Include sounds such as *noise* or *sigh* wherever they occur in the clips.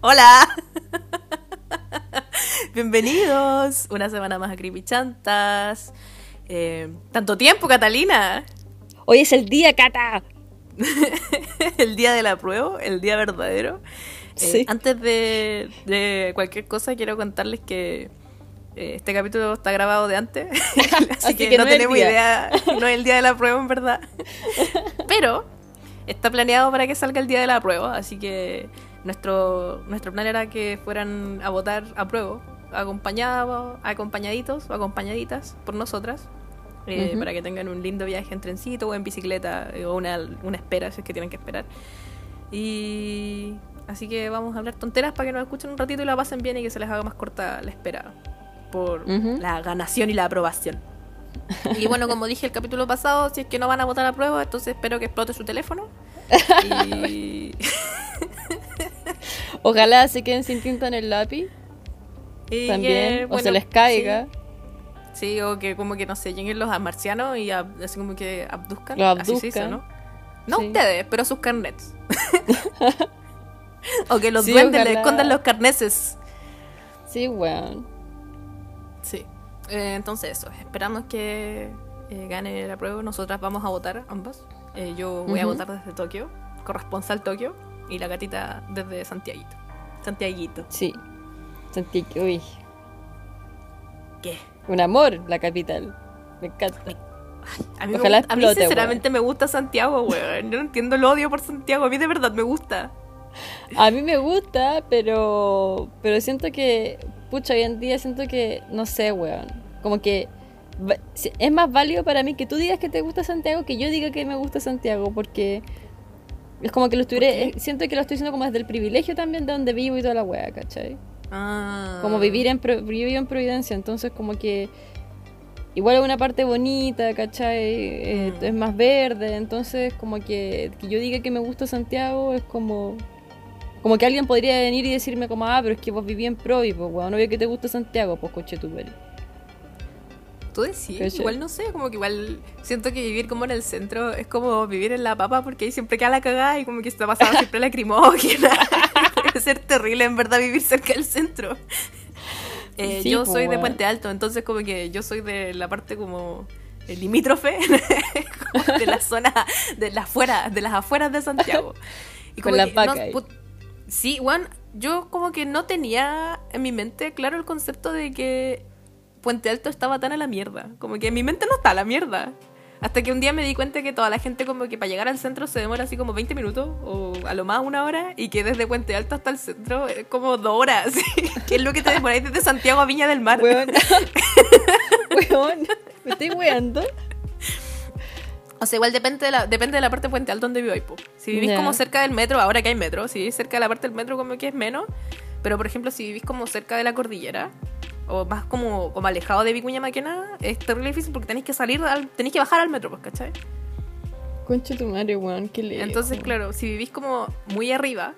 Hola. *laughs* *laughs* Bienvenidos una semana más a Creepy Chantas. Eh, tanto tiempo, Catalina. Hoy es el día, Cata. *laughs* el día de la prueba, el día verdadero. Eh, Sí. Antes de, de cualquier cosa, quiero contarles que eh, este capítulo está grabado de antes. así, Así que, que no, tenemos idea. No es el día de la prueba, en verdad. Pero está planeado para que salga el día de la prueba. Así que nuestro, nuestro plan era que fueran a votar a prueba, acompañados, acompañaditos o acompañaditas por nosotras. eh. Para que tengan un lindo viaje en trencito o en bicicleta eh, o una, una espera si es que tienen que esperar. Y así que vamos a hablar tonteras para que nos escuchen un ratito y la pasen bien y que se les haga más corta la espera por la ganación y la aprobación. Y bueno, como dije el capítulo pasado, si es que no van a votar a prueba, entonces espero que explote su teléfono. Y, *laughs* Ojalá se queden sin tinta en el lápiz y también, que, o bueno, se les caiga. Sí, sí, o que como que no sé, lleguen los marcianos y ab- así como que abduzcan. Lo Así se dice, abduzcan. ¿no? No Sí. ustedes, pero sus carnets. *laughs* o que los Sí, duendes le ojalá. escondan los carneses. Sí, weón. Sí. Eh, entonces eso, esperamos que eh, gane la prueba. Nosotras vamos a votar ambas. Eh, yo voy a votar desde Tokio, corresponsal Tokio, y la gatita desde Santiaguito. Santiaguito. Sí. Que, uy, ¿Qué? un amor, la capital. Me encanta. A mí, me Ojalá gusta- a mí explote, sinceramente me gusta Santiago, weón. Yo no entiendo el odio por Santiago. A mí de verdad me gusta. A mí me gusta, pero pero siento que, pucha, hoy en día siento que, no sé, weón. Como que es más válido para mí que tú digas que te gusta Santiago que yo diga que me gusta Santiago, porque es como que lo estuviera, eh, siento que lo estoy diciendo como desde el privilegio también de donde vivo y toda la wea, ¿cachai? Ah. Como vivir en, yo vivo en Providencia, entonces como que igual es una parte bonita, ¿cachai? Eh, Mm. Es más verde, entonces como que, que yo diga que me gusta Santiago es como... Como que alguien podría venir y decirme como, ah, pero es que vos viví en Provi, pues, weón, no veo que te gusta Santiago, pues, coche tu. Tú decís, ¿Cachai? igual no sé, como que igual siento que vivir como en el centro es como vivir en la papa porque ahí siempre queda la cagada y como que está pasando siempre lacrimógena. *laughs* Debe ser terrible en verdad vivir cerca del centro. Eh, Sí, yo soy de. Puente Alto, entonces como que yo soy de la parte como eh, limítrofe como *laughs* de la zona de las afueras, de las afueras de Santiago. Y Con no- ahí. put- sí, Juan, yo como que no tenía en mi mente claro el concepto de que Puente Alto estaba tan a la mierda. Como que en mi mente no está a la mierda. Hasta que un día me di cuenta que toda la gente como que para llegar al centro se demora así como 20 minutos o a lo más una hora y que desde Puente Alto hasta el centro es como dos horas. *laughs* que es lo que te demoráis desde Santiago a Viña del Mar. Weón. *laughs* weón, me estoy weando. O sea, igual depende de la, depende de la parte de Puente Alto donde vivís. po. Si vivís como cerca del metro, ahora que hay metro, si vivís cerca de la parte del metro como que es menos. Pero por ejemplo, si vivís como cerca de la cordillera, o más como, como alejado de Vicuña Maquena, es terrible difícil porque tenéis que salir, al- tenéis que bajar al metro, pues, ¿cachai? Concha tu madre, weón, qué lejos. Entonces, claro, si vivís como muy arriba,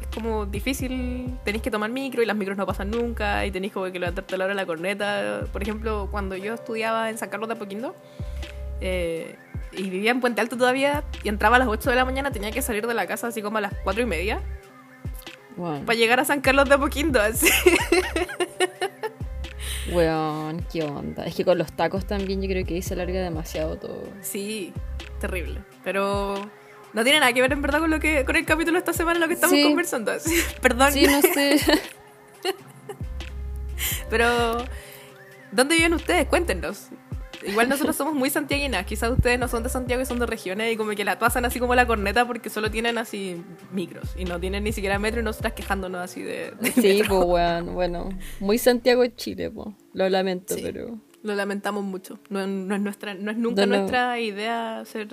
es como difícil, tenéis que tomar micro y las micros no pasan nunca y tenéis como que levantarte a la hora de la corneta. Por ejemplo, cuando yo estudiaba en San Carlos de Apoquindo eh, y vivía en Puente Alto todavía y entraba a las 8 de la mañana, tenía que salir de la casa así como a las 4 y media para llegar a San Carlos de Apoquindo. Así. *laughs* Weón, qué onda. Es que con los tacos también yo creo que ahí se alarga demasiado todo. Sí, terrible. Pero no tiene nada que ver en verdad con lo que con el capítulo de esta semana lo que estamos Sí. conversando. *laughs* Perdón. Sí, no sé. *laughs* Pero, ¿dónde viven ustedes? Cuéntenos. Igual nosotros somos muy santiaguinas. Quizás ustedes no son de Santiago y son de regiones y como que la pasan así como la corneta porque solo tienen así micros y no tienen ni siquiera metro y nosotras quejándonos así de. de Sí, pues weón, bueno. Muy Santiago de Chile, pues. Lo lamento, Sí. pero. Lo lamentamos mucho. No, no es, nuestra, no es nunca No, no. nuestra idea ser.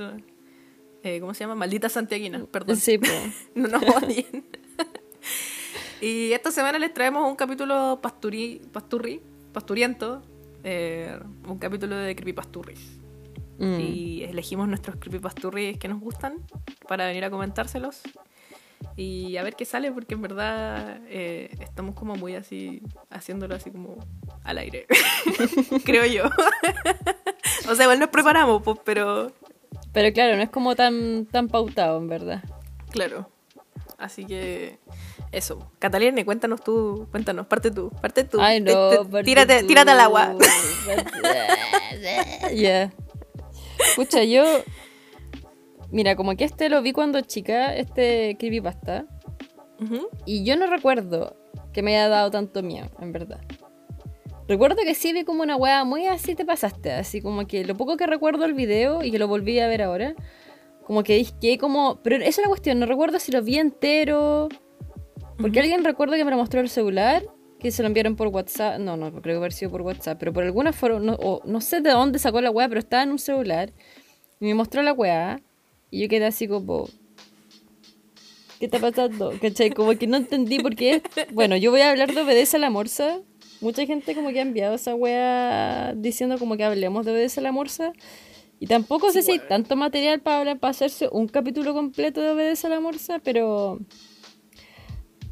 eh, ¿Cómo se llama? Maldita santiaguina. Perdón. Sí, pues. *laughs* No nos odien. *laughs* y esta semana les traemos un capítulo pasturi, pasturri, pasturiento. Eh, un capítulo de creepypasturris. Mm. Y elegimos nuestros creepypasturris que nos gustan para venir a comentárselos. Y a ver qué sale, porque en verdad eh, estamos como muy así, haciéndolo así como al aire. *laughs* Creo yo. *laughs* o sea, igual nos preparamos, pues, pero Pero claro, no es como tan, tan pautado, en verdad. Claro. Así que eso. Catalina, cuéntanos tú, cuéntanos, parte tú, parte tú. Ay, no, Te- te- parte tírate, tú. tírate al agua. *laughs* Ya. Escucha, yo. Mira, como que este lo vi cuando chica, este creepypasta. Ujú. Y yo no recuerdo que me haya dado tanto miedo, en verdad. Recuerdo que sí vi como una weá muy así te pasaste, así como que lo poco que recuerdo el video y que lo volví a ver ahora, como que dije como... Pero esa es la cuestión, no recuerdo si lo vi entero, porque alguien recuerda que me lo mostró el celular, que se lo enviaron por WhatsApp, no, no, creo que haber sido por WhatsApp, pero por alguna forma, no, o no sé de dónde sacó la weá, pero estaba en un celular, y me mostró la weá, y yo quedé así como... ¿Qué está pasando? ¿Cachai? Como que no entendí por qué. Bueno, yo voy a hablar de Obedece a la Morsa. Mucha gente como que ha enviado esa wea diciendo como que hablemos de Obedece a la Morsa. Y tampoco sé Sí, si hay tanto material para, hablar- para hacerse un capítulo completo de Obedece a la Morsa, pero...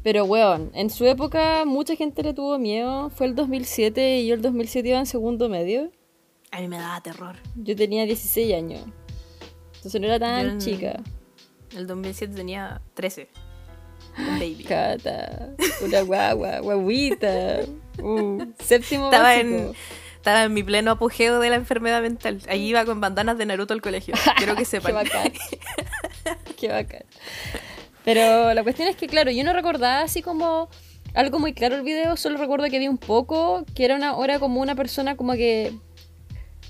Pero, weón, en su época mucha gente le tuvo miedo. Fue el 2007 y yo el 2007 iba en segundo medio. A mí me daba terror. Yo tenía 16 años. Entonces no era tan en- chica. El 2007 tenía 13. Un baby. Cata, una guagua, guaguita. *laughs* Uh, séptimo Estaba básico. en, estaba en mi pleno apogeo de la enfermedad mental. Ahí iba con bandanas de Naruto al colegio. *laughs* Quiero que Qué sepan. bacán. Qué bacán. *laughs* Pero la cuestión es que, claro, yo no recordaba así como algo muy claro el video, solo recuerdo que vi un poco, que era una hora como una persona como que,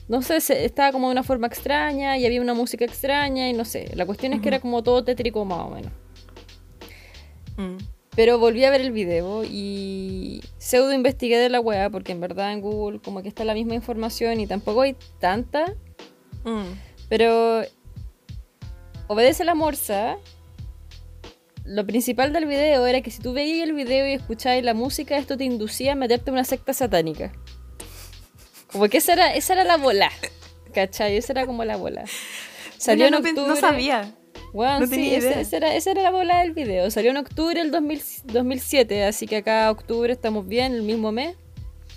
no sé, estaba como de una forma extraña y había una música extraña y no sé. La cuestión es que era como todo tétrico más o menos. Mm. Pero volví a ver el video y pseudo investigué de la weá, porque en verdad en Google como que está la misma información y tampoco hay tanta. Mm. Pero obedece la morsa. Lo principal del video era que si tú veías el video y escuchabas la música, esto te inducía a meterte en una secta satánica. Como que esa era, esa era la bola. ¿Cachai? Esa era como la bola. Salió en no, pe- octubre. no sabía. Weón, No sí, tenía esa, era, esa era la bola del video. Salió en octubre del 2000 2007, así que acá octubre estamos bien, el mismo mes.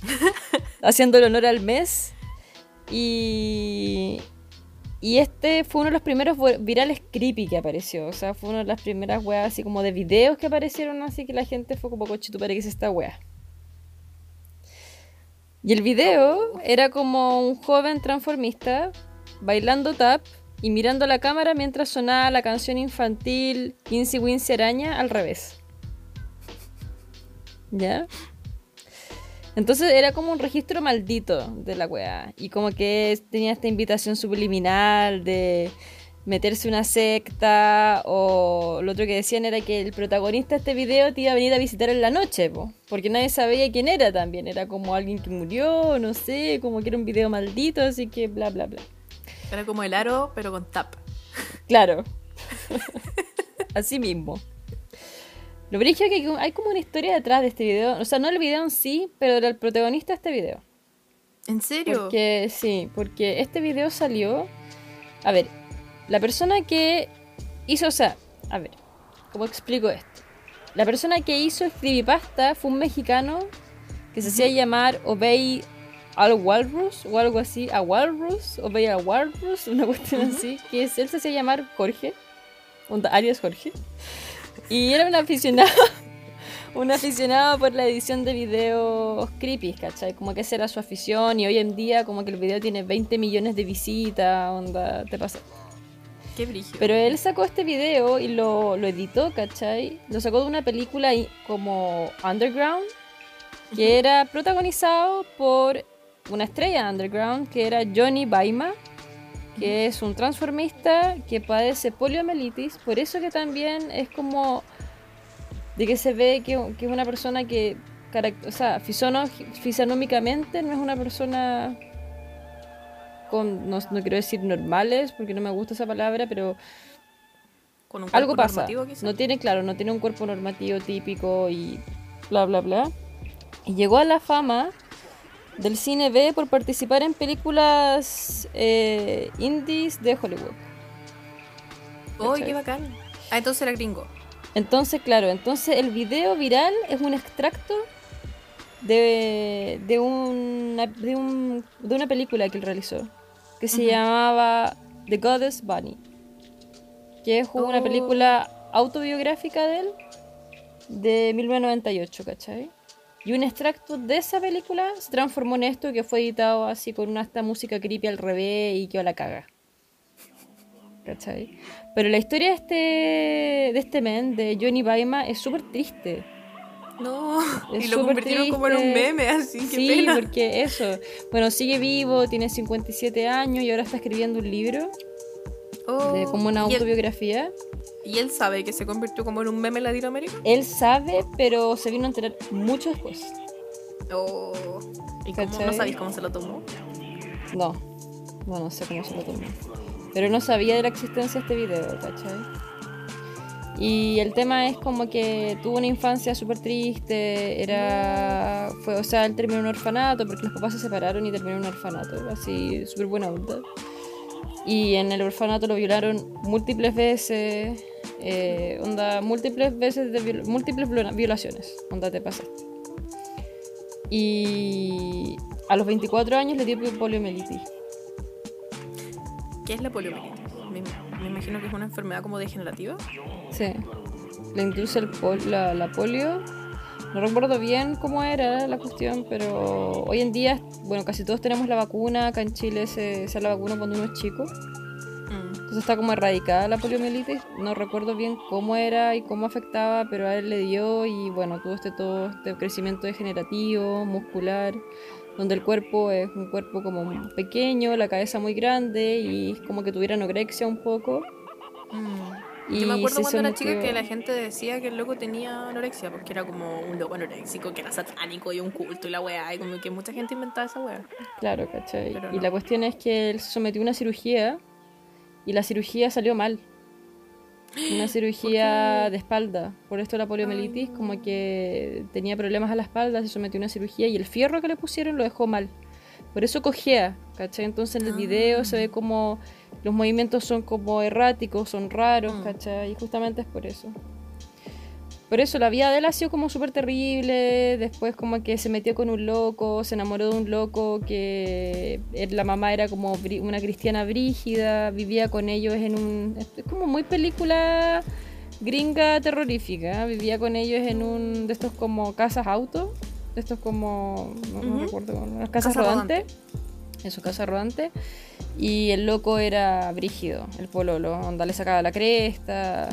*laughs* haciendo el honor al mes. Y, y este fue uno de los primeros virales creepy que apareció. O sea, fue una de las primeras weas así como de videos que aparecieron, así que la gente fue como coche, tu para que es esta wea. Y el video era como un joven transformista bailando tap y mirando la cámara mientras sonaba la canción infantil Quincy Wincy Araña al revés. ¿Ya? Entonces era como un registro maldito de la weá. Y como que tenía esta invitación subliminal de meterse una secta. O lo otro que decían era que el protagonista de este video te iba a venir a visitar en la noche, po, porque nadie sabía quién era también. Era como alguien que murió, no sé, como que era un video maldito, así que bla bla bla. Era como el aro, pero con tap. Claro. *laughs* Así mismo. Lo brillo es que hay como una historia detrás de este video. O sea, no el video en sí, pero el protagonista de este video. ¿En serio? Porque, sí, porque este video salió. A ver, la persona que hizo, o sea, a ver, ¿cómo explico esto? La persona que hizo el creepypasta fue un mexicano que se hacía llamar Obey al Walrus o algo así, a Walrus, Obey al Walrus, *laughs* una cuestión así, que es, él se hacía llamar Jorge, alias Jorge, y era un aficionado. *laughs* Un aficionado por la edición de videos creepy, ¿cachai? Como que esa era su afición y hoy en día como que el video tiene 20 millones de visitas, onda, te pasa. Qué brillo. Pero él sacó este video y lo, lo editó, ¿cachai? Lo sacó de una película como Underground, que era protagonizado por una estrella underground, que era Johnny Baima, que es un transformista que padece poliomielitis, por eso que también es como de que se ve que, que es una persona que, o sea, fisonómicamente no es una persona con, no, no quiero decir normales, porque no me gusta esa palabra, pero Con un algo pasa. No tiene, claro, no tiene un cuerpo normativo típico y bla, bla, bla. Y llegó a la fama del cine B por participar en películas eh, indies de Hollywood. ¡Uy, ¿cachai? qué bacán! Ah, entonces era gringo. Entonces, claro, entonces el video viral es un extracto de, de, una, de, un- de una película que él realizó, que se llamaba The Goddess Bunny, que es una Oh. película autobiográfica de él de 1998, ¿cachai? Y un extracto de esa película se transformó en esto que fue editado así con una esta música creepy al revés y que la caga. ¿Cachai? Pero la historia de este, de este men, de Johnny Baima, es súper triste. No, Es y lo convirtieron como en un triste. meme, así, qué sí, pena. porque eso. Bueno, sigue vivo, tiene 57 años y ahora está escribiendo un libro Oh, de como una ¿y él- autobiografía. ¿Y él sabe que se convirtió como en un meme en Latinoamérica? Él sabe, pero se vino a enterar mucho después. Oh. ¿Y cómo, no sabéis cómo se lo tomó? No, no, no sé cómo se lo tomó. Pero no sabía de la existencia de este video, ¿cachai? Y el tema es como que tuvo una infancia súper triste, era... Fue, o sea, él terminó en un orfanato porque los papás se separaron y terminó en un orfanato, así, súper buena onda. Y en el orfanato lo violaron múltiples veces, eh, onda, múltiples veces de viol- múltiples viola- violaciones, onda te pasaste. Y a los 24 años le dio poliomielitis. ¿Qué es la poliomielitis? Me, me imagino que es una enfermedad como degenerativa. Sí. Le induce el pol- la, la polio. No recuerdo bien cómo era la cuestión, pero hoy en día, bueno, casi todos tenemos la vacuna. Acá en Chile se, se da la vacuna cuando uno es chico. Mm. Entonces está como erradicada la poliomielitis. No recuerdo bien cómo era y cómo afectaba, pero a él le dio y bueno, tuvo este todo este crecimiento degenerativo, muscular, donde el cuerpo es un cuerpo como pequeño, la cabeza muy grande y como que tuviera anorexia un poco. Mm. Y Yo me acuerdo cuando era chica que la gente decía que el loco tenía anorexia, porque era como un loco anoréxico, que era satánico y un culto y la weá, y como que mucha gente inventaba esa weá. Claro, ¿cachai? Pero Y no. la cuestión es que él se sometió a una cirugía y la cirugía salió mal. Una *gasps* cirugía de espalda. Por esto la poliomielitis, Ay. como que tenía problemas a la espalda, se sometió a una cirugía y el fierro que le pusieron lo dejó mal. Por eso cojea, ¿cachai? Entonces en el Ah. video se ve como los movimientos son como erráticos, son raros, Mm. ¿cachai? Y justamente es por eso. Por eso la vida de él ha sido como súper terrible. Después como que se metió con un loco, se enamoró de un loco que él- la mamá era como una cristiana brígida, vivía con ellos en un... Es como muy película gringa terrorífica. Vivía con ellos en un de estos como casas auto, de estos como... No, no Ujú. recuerdo, unas casas Casa rodantes. Eso, casa rodante. Y el loco era brígido, el pololo, onda le sacaba la cresta.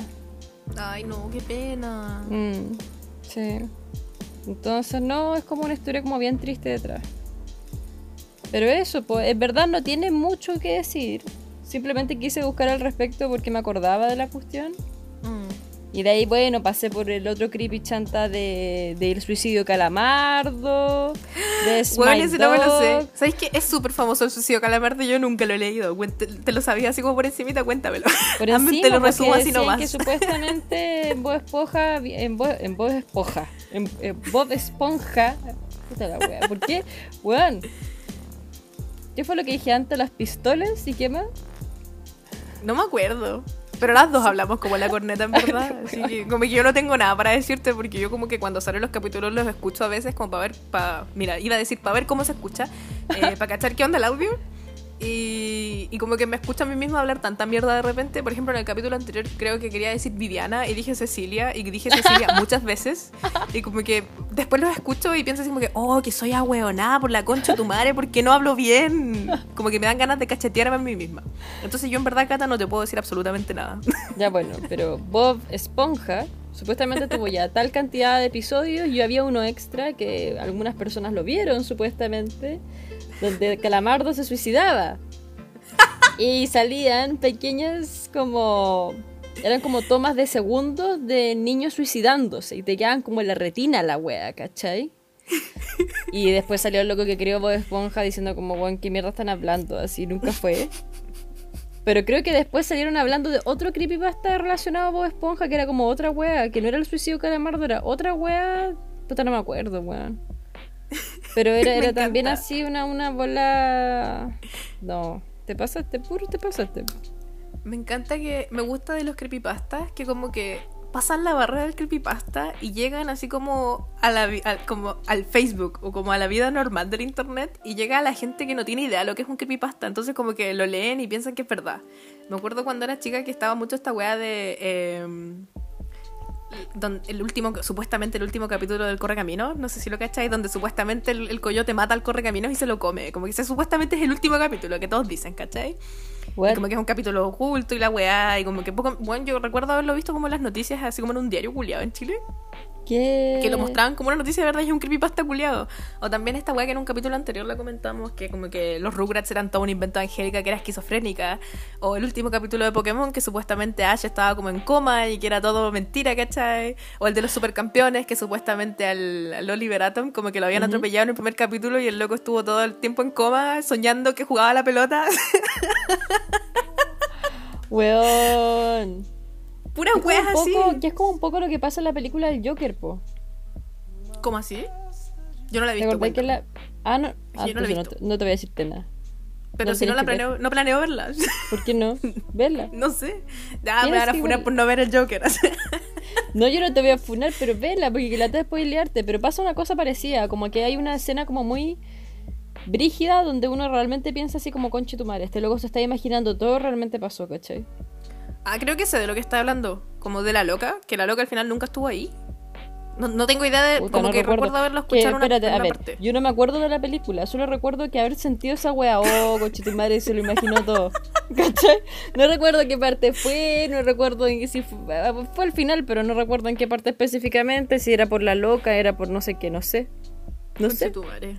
Ay, no, qué pena. Mm, sí. Entonces, no, es como una historia como bien triste detrás. Pero eso, pues, en verdad no tiene mucho que decir. Simplemente quise buscar al respecto porque me acordaba de la cuestión. Y de ahí, bueno, pasé por el otro creepy chanta de, del suicidio calamardo. De *gasps* Bueno, Smile ese no me lo sé. Dog. ¿Sabes qué? Es súper famoso el suicidio calamardo, yo nunca lo he leído. Te, te lo sabía así como por encimita, cuéntamelo. *laughs* Por *laughs* encima, te lo resumo así nomás. que supuestamente en Bob Esponja, en Bob, en Bob Esponja, en, en Bob Esponja, puta la wea, ¿por qué? Weón, ¿qué fue lo que dije antes? ¿Las pistolas y qué más? No me acuerdo. Pero las dos hablamos como la corneta, en verdad. Así que como que yo no tengo nada para decirte porque yo como que cuando salen los capítulos los escucho a veces como para ver, para, mira, iba a decir para ver cómo se escucha, eh, para cachar qué onda el audio. Y, y como que me escucho a mí misma hablar tanta mierda de repente. Por ejemplo, en el capítulo anterior creo que quería decir Viviana y dije Cecilia y dije Cecilia *laughs* muchas veces. Y como que después los escucho y pienso así como que, oh, que soy ahueonada por la concha de tu madre porque no hablo bien. Como que me dan ganas de cachetearme a mí misma. Entonces yo en verdad, Cata, no te puedo decir absolutamente nada. *laughs* Ya bueno, pero Bob Esponja supuestamente tuvo ya tal cantidad de episodios y había uno extra que algunas personas lo vieron supuestamente, donde Calamardo se suicidaba. Y salían pequeñas como... Eran como tomas de segundos de niños suicidándose y te quedaban como en la retina la wea, ¿cachai? Y después salió el loco que creó Bob Esponja diciendo como, bueno, ¿qué mierda están hablando? Así nunca fue. Pero creo que después salieron hablando de otro creepypasta relacionado a Bob Esponja, que era como otra wea, que no era el suicidio calamardo, era otra wea. Puta, no me acuerdo, weón. Pero era, *laughs* era también así una, una bola. No, te pasaste, puro te pasaste. Me encanta que me gusta de los creepypastas que como que pasan la barrera del creepypasta y llegan así como a la al, como al Facebook o como a la vida normal del internet y llega a la gente que no tiene idea de lo que es un creepypasta, entonces como que lo leen y piensan que es verdad. Me acuerdo cuando era chica que estaba mucho esta weá de eh, don- el último, supuestamente el último capítulo del Correcaminos, no sé si lo cacháis, donde supuestamente el, el coyote mata al Correcaminos y se lo come. Como que ese supuestamente es el último capítulo que todos dicen, ¿cachai? Y como que es un capítulo oculto y la weá, y como que poco. Bueno, yo recuerdo haberlo visto como en las noticias, así como en un diario culiado en Chile. ¿Qué? Que lo mostraban como una noticia de verdad y es un creepypasta culiado. O también esta weá que en un capítulo anterior la comentamos, que como que los Rugrats eran todo un invento de Angélica que era esquizofrénica. O el último capítulo de Pokémon que supuestamente Ash estaba como en coma y que era todo mentira, ¿cachai? O el de los supercampeones que supuestamente al, al Oliver Atom como que lo habían atropellado en el primer capítulo y el loco estuvo todo el tiempo en coma soñando que jugaba la pelota. *laughs* Weón. Puras weas así. poco, que es como un poco lo que pasa en la película del Joker, po. ¿Cómo así? Yo no la he ¿Te visto. acordás que la... Ah, no. Ah, yo no la he entonces no, visto. te, no te voy a decirte nada. Pero no si no la ver. planeo, no planeo verla. ¿Por qué no? *laughs* Verla. No sé. Ya me Tienes van a funar ver- por no ver el Joker. *laughs* No, yo no te voy a funar, pero vela, porque que la te spoilearte. Pero pasa una cosa parecida, como que hay una escena como muy brígida donde uno realmente piensa así como conche tu madre. Este loco se está imaginando todo realmente pasó, ¿cachai? Ah, creo que sé de lo que está hablando. Como de la loca, que la loca al final nunca estuvo ahí. No, no tengo idea de. Puta, como no que recuerdo haberlo Que, escuchado una, espérate, en a una ver, parte. yo no me acuerdo de la película, solo recuerdo que haber sentido esa wea, oh, conche tu madre, se lo imaginó todo. *laughs* ¿Cachai? No recuerdo qué parte fue, no recuerdo en qué si fue, fue al final, pero no recuerdo en qué parte específicamente, si era por la loca, era por no sé qué, no sé. No sé. tu madre.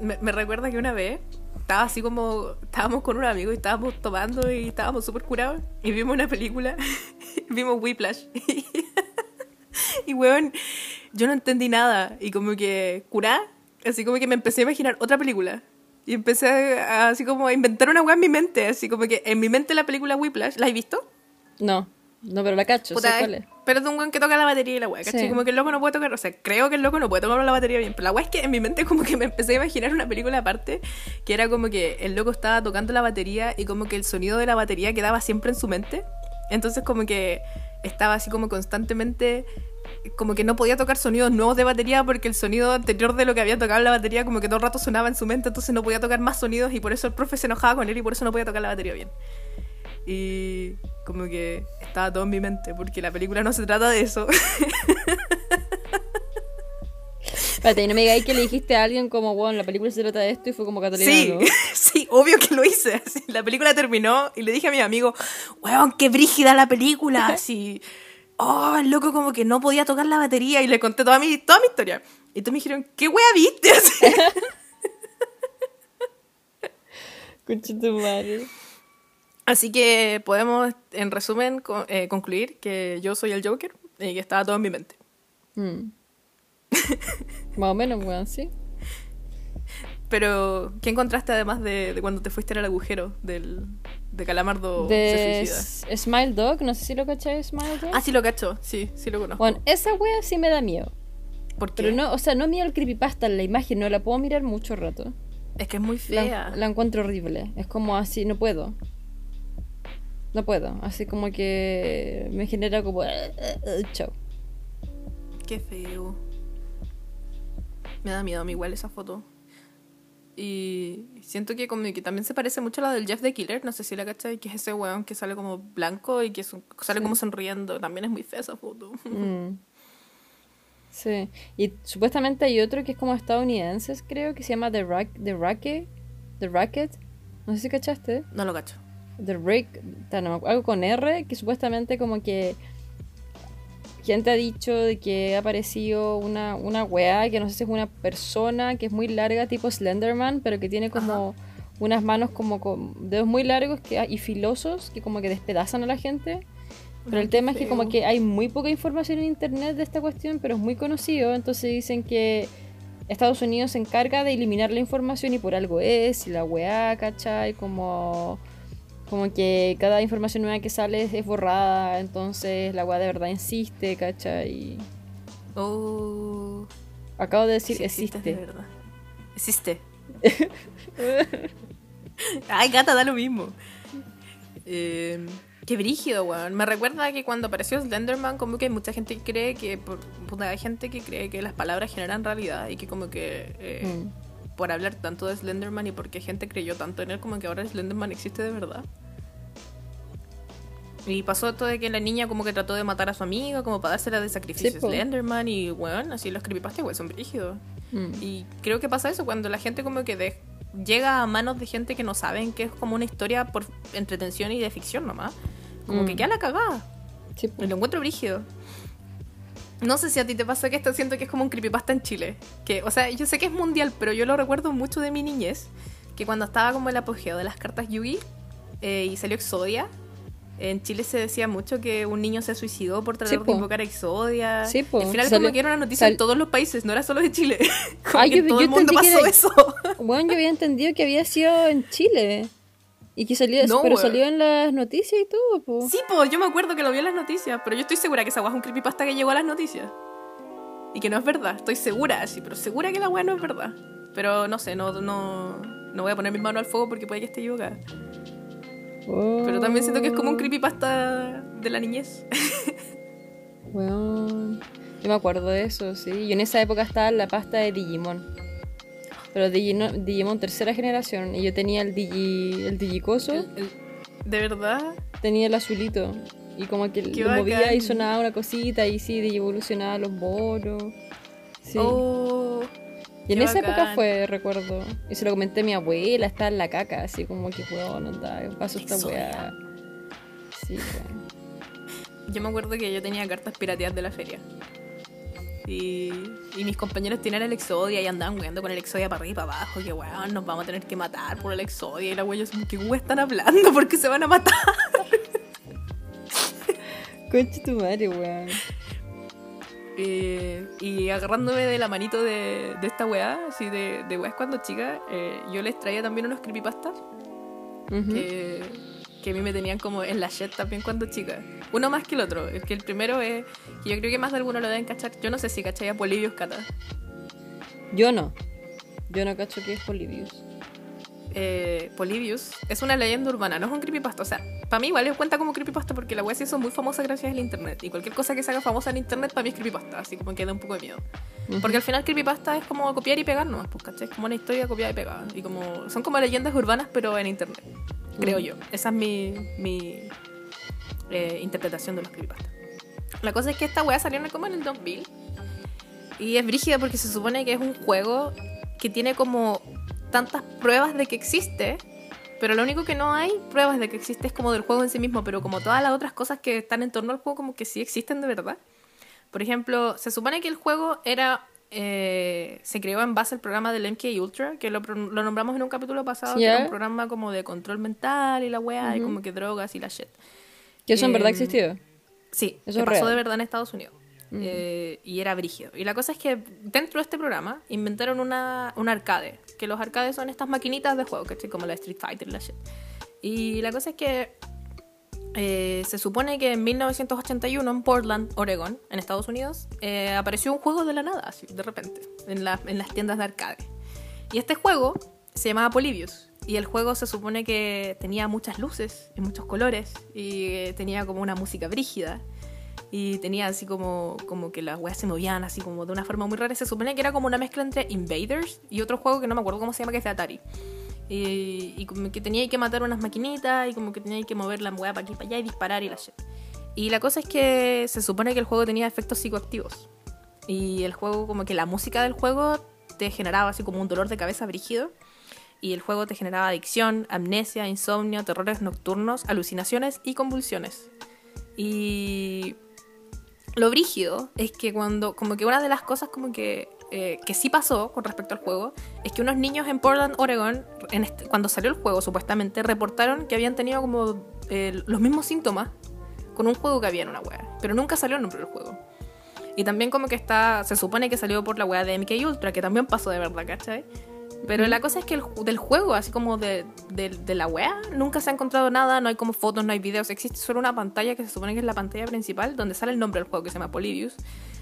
Me, me recuerda que una vez estaba así como. Estábamos con un amigo y estábamos tomando y estábamos súper curados. Y vimos una película. *laughs* vimos Whiplash. *laughs* y weón, yo no entendí nada. Y como que curá, así como que me empecé a imaginar otra película. Y empecé a, así como a inventar una weá en mi mente. Así como que en mi mente la película Whiplash, ¿la has visto? No, no, pero la cacho, Puta, sé cuál es. pero es un weón que toca la batería y la weá, ¿cachai? Sí. Como que el loco no puede tocar, o sea, creo que el loco no puede tocar la batería bien, pero la weá es que en mi mente como que me empecé a imaginar una película aparte, que era como que el loco estaba tocando la batería y como que el sonido de la batería quedaba siempre en su mente, entonces como que estaba así como constantemente como que no podía tocar sonidos nuevos de batería porque el sonido anterior de lo que había tocado la batería como que todo el rato sonaba en su mente, entonces no podía tocar más sonidos y por eso el profe se enojaba con él y por eso no podía tocar la batería bien. Y como que estaba todo en mi mente, porque la película no se trata de eso. Espérate, y no me digáis que le dijiste a alguien como, bueno, la película se trata de esto y fue como Catalina. sí, ¿no? *laughs* sí, obvio que lo hice. así. La película terminó y le dije a mi amigo, weón, qué brígida la película. *laughs* Así, oh, el loco como que no podía tocar la batería y le conté toda mi, toda mi historia. Y todos me dijeron, ¿qué wea viste? Así. *laughs* Concha tu madre. Así que podemos, en resumen, eh, concluir que yo soy el Joker y que estaba todo en mi mente. Mm. Más o menos, weón, sí. Pero, ¿qué encontraste además de, de cuando te fuiste al agujero del, de Calamardo se De suicida? S- Smile Dog, no sé si lo cachai, Smile Dog. Ah, sí lo cacho, sí, sí lo conozco. Bueno, esa wea sí me da miedo. ¿Por qué? Pero no, o sea, no miedo al creepypasta, la imagen, no la puedo mirar mucho rato. Es que es muy La, fea. la encuentro horrible. Es como así, no puedo. No puedo. Así como que me genera como. eh, eh, eh, chao. Qué feo. Me da miedo a mí igual esa foto. Y siento que, como que también se parece mucho a la del Jeff the Killer. No sé si la cachai, que es ese weón que sale como blanco y que su- sale Sí. como sonriendo. También es muy fea esa foto. Mm. *laughs* Sí. Y supuestamente hay otro que es como estadounidenses, creo, que se llama The, Rack, The Racket. The Racket. No sé si cachaste. No lo cacho. The acu- algo con R, que supuestamente como que gente ha dicho de que ha aparecido una, una weá, que no sé si es una persona que es muy larga, tipo Slenderman, pero que tiene como unas manos como con dedos muy largos que, y filosos que como que despedazan a la gente. Pero Ay, el tema es que como que hay muy poca información en internet de esta cuestión, pero es muy conocido, entonces dicen que Estados Unidos se encarga de eliminar la información y por algo es, y la weá, ¿cachai? Como, como que cada información nueva que sale es borrada, entonces la weá de verdad insiste, ¿cachai? Oh. Acabo de decir sí existe, existe. de verdad. Existe. *laughs* Ay, gata, da lo mismo. Eh, qué brígido, weón. Me recuerda que cuando apareció Slenderman, como que hay mucha gente que cree que. Por, hay gente que cree que las palabras generan realidad y que, como que. eh, Mm. Por hablar tanto de Slenderman y porque gente creyó tanto en él, como que ahora Slenderman existe de verdad. Y pasó esto de que la niña como que trató de matar a su amiga, como para dársela de sacrificio Sí, a. Slenderman y bueno, así los creepypastas igual son brígidos. Mm. Y creo que pasa eso cuando la gente como que de- llega a manos de gente que no saben que es como una historia por entretención y de ficción nomás. Como Mm. que queda la cagada. Sí. Y lo encuentro brígido. No sé si a ti te pasa que esto siento que es como un creepypasta en Chile. Que, o sea, yo sé que es mundial, pero yo lo recuerdo mucho de mi niñez. Que cuando estaba como el apogeo de las cartas Yugi eh, y salió Exodia, en Chile se decía mucho que un niño se suicidó por tratar Sí, de invocar a Exodia. Sí, po. Al final Salió- como que era una noticia sal- en todos los países, no era solo de Chile. *laughs* como que yo- en todo yo el mundo que pasó era- eso. Bueno, yo había entendido que había sido en Chile. Y que salió, No, pero weón. salió en las noticias y todo, po. Sí, pues yo me acuerdo que lo vi en las noticias, pero yo estoy segura que esa weá es un creepypasta que llegó a las noticias. Y que no es verdad, estoy segura, sí, pero segura que la weá no es verdad. Pero no sé, no, no, no voy a poner mi mano al fuego porque puede que esté equivocada. Pero también siento que es como un Oh, creepypasta de la niñez. weón. Yo me acuerdo de eso, sí. Y en esa época estaba la pasta de Digimon. Pero Digimon, Digimon tercera generación. Y yo tenía el Digi. el Digicoso, El- el- de verdad, tenía el azulito. Y como que Qué lo movía y sonaba una cosita. Y sí, evolucionaba los monos. Sí. oh, y en esa época fue, recuerdo. Y se lo comenté a mi abuela, estaba en la caca. Así como que, weón, anda, pasó esta weá. Sí, weón. *laughs* yo me acuerdo que yo tenía cartas pirateadas de la feria. Y, y mis compañeros tenían el Exodia y andaban jugando con el Exodia para arriba y para abajo. Que weón, nos vamos a tener que matar por el Exodia. Y la weón, ¿qué weón están hablando? ¿Por qué se van a matar? *laughs* Concha tu madre, weón. Eh, y agarrándome de la manito de, de esta weá, así de, de weas cuando chica, eh, yo les traía también unos creepypastas Ujú. que, que a mí me tenían como en la shit también cuando chica. Uno más que el otro. Es que el primero es, que yo creo que más de alguno lo deben cachar. Yo no sé si cachai a Polibius Cata. Yo no. Yo no cacho que es Polybius. Eh, Polybius es una leyenda urbana, no es un creepypasta. O sea, para mí igual cuenta como creepypasta porque la web se hizo muy famosa gracias al internet. Y cualquier cosa que se haga famosa en internet para mí es creepypasta, así como que da un poco de miedo. Ujú. Porque al final creepypasta es como copiar y pegar nomás, pues, ¿cachai? Es como una historia copiada y pegada. Y como, son como leyendas urbanas pero en internet, creo Mm. yo. Esa es mi, mi eh, interpretación de los creepypastas. La cosa es que esta weá salió como en el 2000. Y es brígida porque se supone que es un juego que tiene como tantas pruebas de que existe, pero lo único que no hay pruebas de que existe es como del juego en sí mismo, pero como todas las otras cosas que están en torno al juego como que sí existen de verdad. Por ejemplo, se supone que el juego era eh, se creó en base al programa del MK Ultra, que lo, lo nombramos en un capítulo pasado, que Ya. era un programa como de control mental y la weá, y Ujú. como que drogas y la shit. Que eso en verdad Em, existió. Sí, Eso que pasó real. de verdad en Estados Unidos. Mm. Eh, y era brígido. Y la cosa es que dentro de este programa inventaron una, un arcade. Que los arcades son estas maquinitas de juego, ¿cachai? Como la Street Fighter y la shit. Y la cosa es que eh, se supone que en 1981 en Portland, Oregon, en Estados Unidos, eh, apareció un juego de la nada, así, de repente, en, la- en las tiendas de arcade. Y este juego se llamaba Polybius. Y el juego se supone que tenía muchas luces y muchos colores. Y eh, tenía como una música brígida. Y tenía así como, como que las weas se movían así como de una forma muy rara. Se supone que era como una mezcla entre Invaders y otro juego que no me acuerdo cómo se llama, que es de Atari. Y, y como que tenía que matar unas maquinitas y como que tenía que mover la wea para aquí para allá y disparar y la shit. Y la cosa es que se supone que el juego tenía efectos psicoactivos. Y el juego, como que la música del juego te generaba así como un dolor de cabeza brígido. Y el juego te generaba adicción, amnesia, insomnio, terrores nocturnos, alucinaciones y convulsiones. Y lo brígido es que cuando, como que una de las cosas como que, eh, que sí pasó con respecto al juego, es que unos niños en Portland, Oregon, en este- cuando salió el juego supuestamente, reportaron que habían tenido como eh, los mismos síntomas con un juego que había en una wea, pero nunca salió el nombre del juego. Y también como que está, se supone que salió por la wea de MK Ultra, que también pasó de verdad, ¿cachai? Pero la cosa es que el, del juego, así como de, de, de la wea, nunca se ha encontrado nada, no hay como fotos, no hay videos, existe solo una pantalla que se supone que es la pantalla principal, donde sale el nombre del juego que se llama Polybius.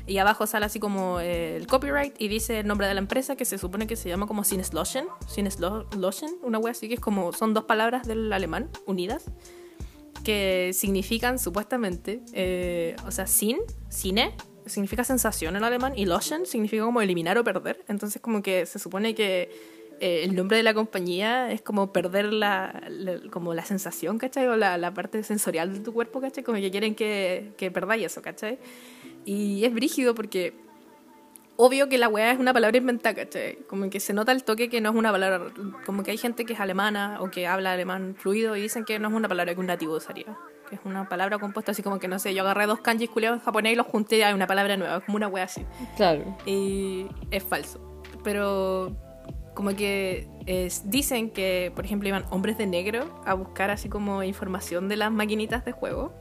Y abajo sale así como eh, el copyright y dice el nombre de la empresa que se supone que se llama como Sinnesloschen, Sinnesloschen, una wea así que es como, son dos palabras del alemán unidas que significan supuestamente, eh, o sea, sin, cine, significa sensación en alemán, y loschen significa como eliminar o perder. Entonces como que se supone que eh, el nombre de la compañía es como perder la, la- como la sensación, ¿cachai? O la, la parte sensorial de tu cuerpo, ¿cachai? Como que quieren que, que perdáis eso, ¿cachai? Y es brígido porque obvio que la weá es una palabra inventada, ¿cachai? Como que se nota el toque que no es una palabra, como que hay gente que es alemana o que habla alemán fluido y dicen que no es una palabra que un nativo usaría. Que es una palabra compuesta así como que, no sé, yo agarré dos kanjis culiados en japonés y los junté y hay una palabra nueva, como una weá así. Claro. Y es falso. Pero como que es- dicen que, por ejemplo, iban hombres de negro a buscar así como información de las maquinitas de juego.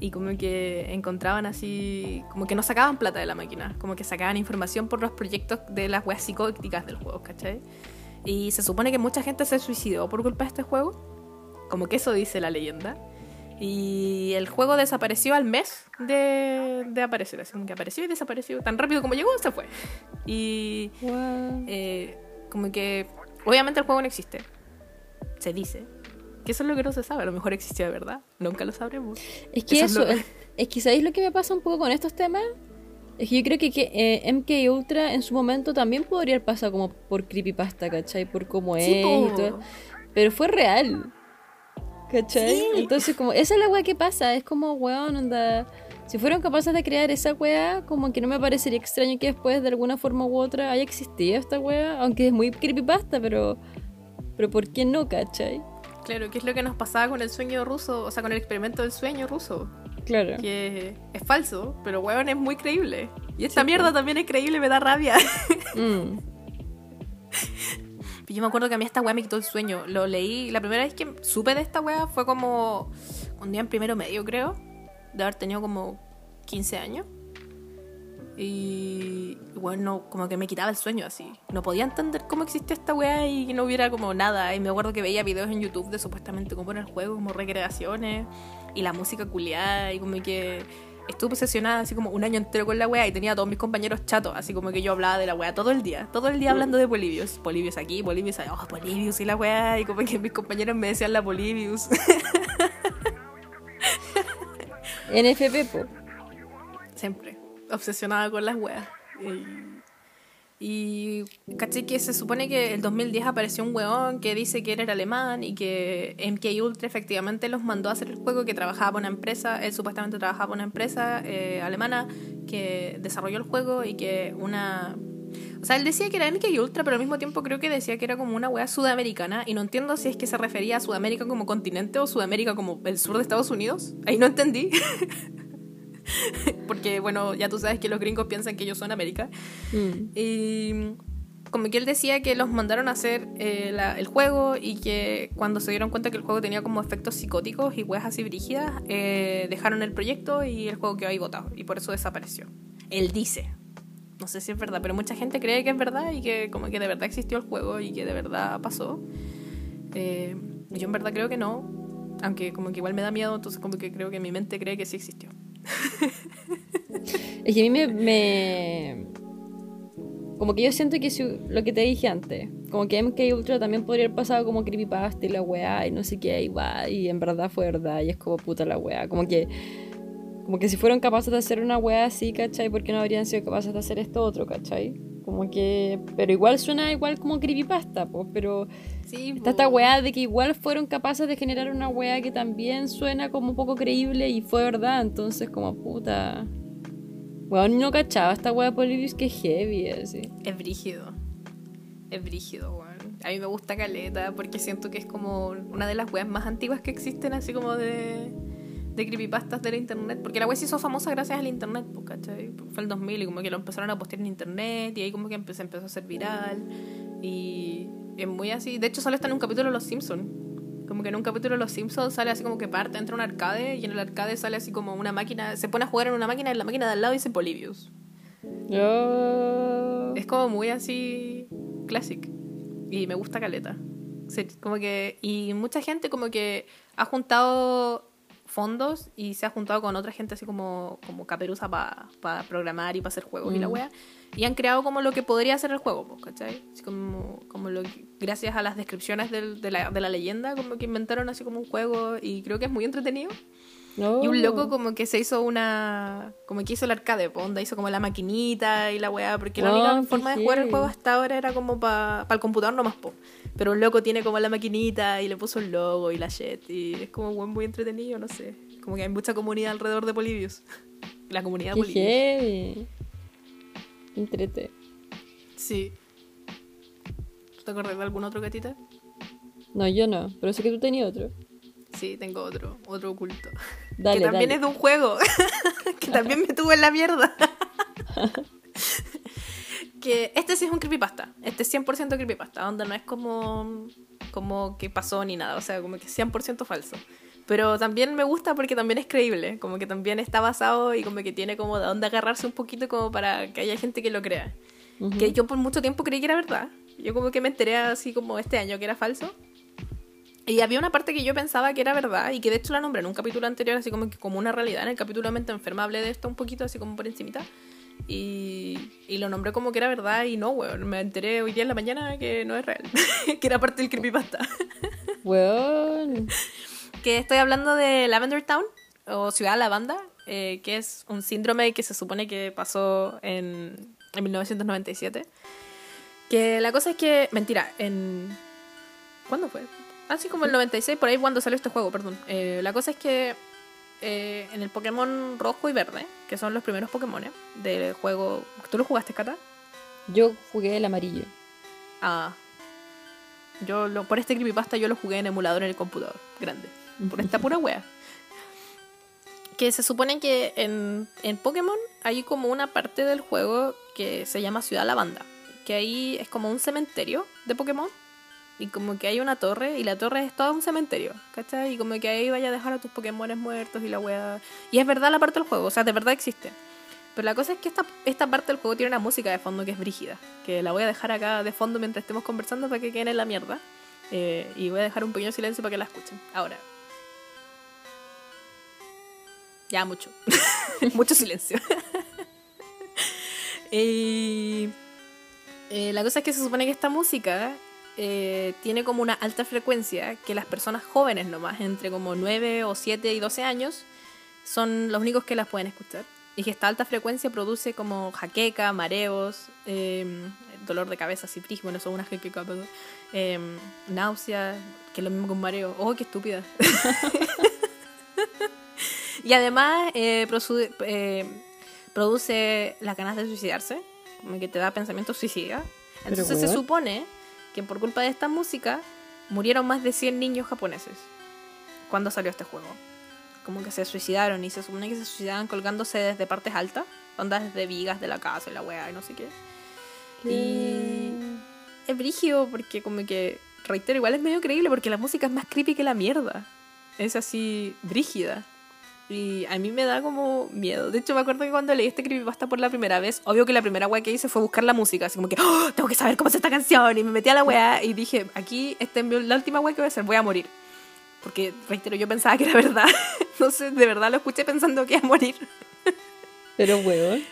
Y como que encontraban así, como que no sacaban plata de la máquina, como que sacaban información por los proyectos de las weas psicóticas del juego, ¿cachai? Y se supone que mucha gente se suicidó por culpa de este juego, como que eso dice la leyenda. Y el juego desapareció al mes de, de aparecer, así como que apareció y desapareció. Tan rápido como llegó, se fue. Y eh, como que obviamente el juego no existe. Se dice. Que eso es lo que no se sabe. A lo mejor existió de verdad. Nunca lo sabremos. Es que Eso es eso, lo- es, es que ¿sabéis lo que me pasa un poco con estos temas? Es que yo creo que, que eh, MK Ultra en su momento también podría haber pasado como por creepypasta, ¿cachai? Por cómo es Sí, y po. todo. Pero fue real. ¿Cachai? Sí. Entonces, como, esa es la weá que pasa. Es como, weón, onda. Si fueron capaces de crear esa weá, como que no me parecería extraño que después de alguna forma u otra haya existido esta weá. Aunque es muy creepypasta, pero. Pero ¿por qué no, cachai? Claro, que es lo que nos pasaba con el sueño ruso, o sea, con el experimento del sueño ruso. Claro. Que es falso, pero weón es muy creíble. Y esta mierda también es creíble me da rabia. Mm. *laughs* Yo me acuerdo que a mí esta weá me quitó el sueño. Lo leí, la primera vez que supe de esta weá fue como un día en primero medio, creo. De haber tenido como 15 años. Y bueno, como que me quitaba el sueño así. No podía entender cómo existía esta weá y que no hubiera como nada. Y me acuerdo que veía videos en YouTube de supuestamente cómo era el juego, como recreaciones y la música culiada y como que estuve obsesionada así como un año entero con la weá y tenía a todos mis compañeros chatos, así como que yo hablaba de la weá todo el día, todo el día hablando de Polibius. Polibius aquí, Polibius allá, oh, y la weá, y como que mis compañeros me decían la Polibius. *laughs* NFP, po. Siempre. Obsesionada con las weas. Y, y caché que se supone que el 2010 apareció un weón que dice que él era alemán y que MK Ultra efectivamente los mandó a hacer el juego, que trabajaba una empresa, él supuestamente trabajaba para una empresa eh, alemana que desarrolló el juego y que una... O sea, él decía que era MK Ultra, pero al mismo tiempo creo que decía que era como una wea sudamericana y no entiendo si es que se refería a Sudamérica como continente o Sudamérica como el sur de Estados Unidos. Ahí no entendí. *laughs* *laughs* Porque, bueno, ya tú sabes que los gringos piensan que ellos son América. Mm. Y como que él decía que los mandaron a hacer eh, la- el juego y que cuando se dieron cuenta que el juego tenía como efectos psicóticos y weas así brígidas, eh, dejaron el proyecto y el juego quedó ahí botado. Y por eso desapareció. Él dice. No sé si es verdad, pero mucha gente cree que es verdad y que como que de verdad existió el juego y que de verdad pasó. Eh, yo en verdad creo que no. Aunque como que igual me da miedo, entonces como que creo que mi mente cree que sí existió. *laughs* Es que a mí me, Como que yo siento que si- lo que te dije antes, como que MK Ultra también podría haber pasado como creepypasta y la weá y no sé qué, y va, y en verdad fue verdad, y es como puta la weá. Como que. Como que si fueron capaces de hacer una weá así, ¿cachai? ¿Por qué no habrían sido capaces de hacer esto otro, ¿cachai? Como que. Pero igual suena igual como creepypasta, pues, pero. Sí, Está esta weá de que igual fueron capaces de generar una weá que también suena como poco creíble y fue verdad, entonces como puta. Weón, no cachaba esta weá de Polybius que heavy, así. Es brígido. Es brígido, weón. A mí me gusta Caleta porque siento que es como una de las weas más antiguas que existen, así como de, de creepypastas de la internet. Porque la wea se hizo famosa gracias al internet, pues, ¿cachai? Fue el 2000 y como que lo empezaron a postear en internet y ahí como que empe- se empezó a hacer viral. Y es muy así. De hecho, solo está en un capítulo de Los Simpsons. Como que en un capítulo de Los Simpsons sale así como que parte, entra a un arcade y en el arcade sale así como una máquina. Se pone a jugar en una máquina y en la máquina de al lado dice Polybius. Oh. Es como muy así classic. Y me gusta Caleta. Como que. Y mucha gente como que ha juntado fondos y se ha juntado con otra gente así como, como caperuza para programar y para hacer juegos y la Mm. wea. Y han creado como lo que podría ser el juego, ¿cachai? Así como, como lo que- gracias a las descripciones del- de, la, de la leyenda, como que inventaron así como un juego y creo que es muy entretenido. Y un loco como que se hizo una... Como que hizo el arcade, onda hizo como la maquinita y la weá, porque la Oh, única qué forma de jugar el juego hasta ahora era como para el computador nomás, po. Pero un loco tiene como la maquinita y le puso el logo y la shit, y es como weón, muy entretenido, no sé. Como que hay mucha comunidad alrededor de Polybius. La comunidad heavy. Entrete. Sí. ¿Tú te acuerdas de algún otro gatita? No, yo no, pero sé que tú tenías otro. Sí, tengo otro, otro oculto. Dale, que también dale. es de un juego. *laughs* que también me tuvo en la mierda. *laughs* que este sí es un creepypasta. Este es 100% creepypasta. Donde no es como, como que pasó ni nada. O sea, como que es 100% falso. Pero también me gusta porque también es creíble. Como que también está basado y como que tiene como de dónde agarrarse un poquito como para que haya gente que lo crea. Ujú. Que yo por mucho tiempo creí que era verdad. Yo como que me enteré así como este año que era falso. Y había una parte que yo pensaba que era verdad y que de hecho la nombré en un capítulo anterior así como que como una realidad. En el capítulo de Mente Enferma hablé de esto un poquito así como por encimita. Y, y lo nombré como que era verdad y no, weón. Me enteré hoy día en la mañana que no es real. *laughs* que era parte del creepypasta. *laughs* Weón. que estoy hablando de Lavender Town o Ciudad Lavanda, eh, que es un síndrome que se supone que pasó en, en 1997. Que la cosa es que, mentira, en... ¿Cuándo fue? Así como el 96, por ahí cuando salió este juego, perdón. Eh, la cosa es que eh, en el Pokémon rojo y verde, que son los primeros Pokémon del juego... ¿Tú lo jugaste, Kata? Yo jugué el amarillo. Ah. Yo lo, por este creepypasta yo lo jugué en emulador en el computador, grande. Por esta pura wea. Que se supone que en, en Pokémon hay como una parte del juego que se llama Ciudad Lavanda. Que ahí es como un cementerio de Pokémon. Y como que hay una torre y la torre es todo un cementerio, ¿cachai? Y como que ahí vaya a dejar a tus Pokémon muertos y la wea. Y es verdad la parte del juego, o sea, de verdad existe. Pero la cosa es que esta, esta parte del juego tiene una música de fondo que es brígida. Que la voy a dejar acá de fondo mientras estemos conversando para que queden en la mierda. Eh, y voy a dejar un pequeño silencio para que la escuchen. Ahora. Ya, mucho. *laughs* mucho silencio. *laughs* y eh, la cosa es que se supone que esta música eh, tiene como una alta frecuencia que las personas jóvenes nomás, entre como 9 o 7 y 12 años, son los únicos que las pueden escuchar. Y que esta alta frecuencia produce como jaqueca, mareos, eh, dolor de cabeza, frío, bueno, son una jaqueca, perdón, eh, náusea, que es lo mismo que un mareo. ¡Oh, qué estúpida! *laughs* y además eh, eh, produce las ganas de suicidarse, como que te da pensamientos suicidas. Pero, Entonces se supone que por culpa de esta música murieron más de 100 niños japoneses cuando salió este juego. Como que se suicidaron y se supone que se suicidaban colgándose desde partes altas, ondas desde vigas de la casa y la weá y no sé qué. Y es brígido porque como que, reitero, igual es medio creíble porque la música es más creepy que la mierda. Es así, brígida. Y a mí me da como miedo. De hecho, me acuerdo que cuando leí este creepypasta por la primera vez, obvio que la primera weá que hice fue buscar la música. Así como que, "Oh, tengo que saber cómo es esta canción. Y me metí a la weá y dije, aquí, esta es la última weá que voy a hacer, voy a morir. Porque, reitero, yo pensaba que era verdad. *laughs* no sé, de verdad lo escuché pensando que iba a morir. Pero weón.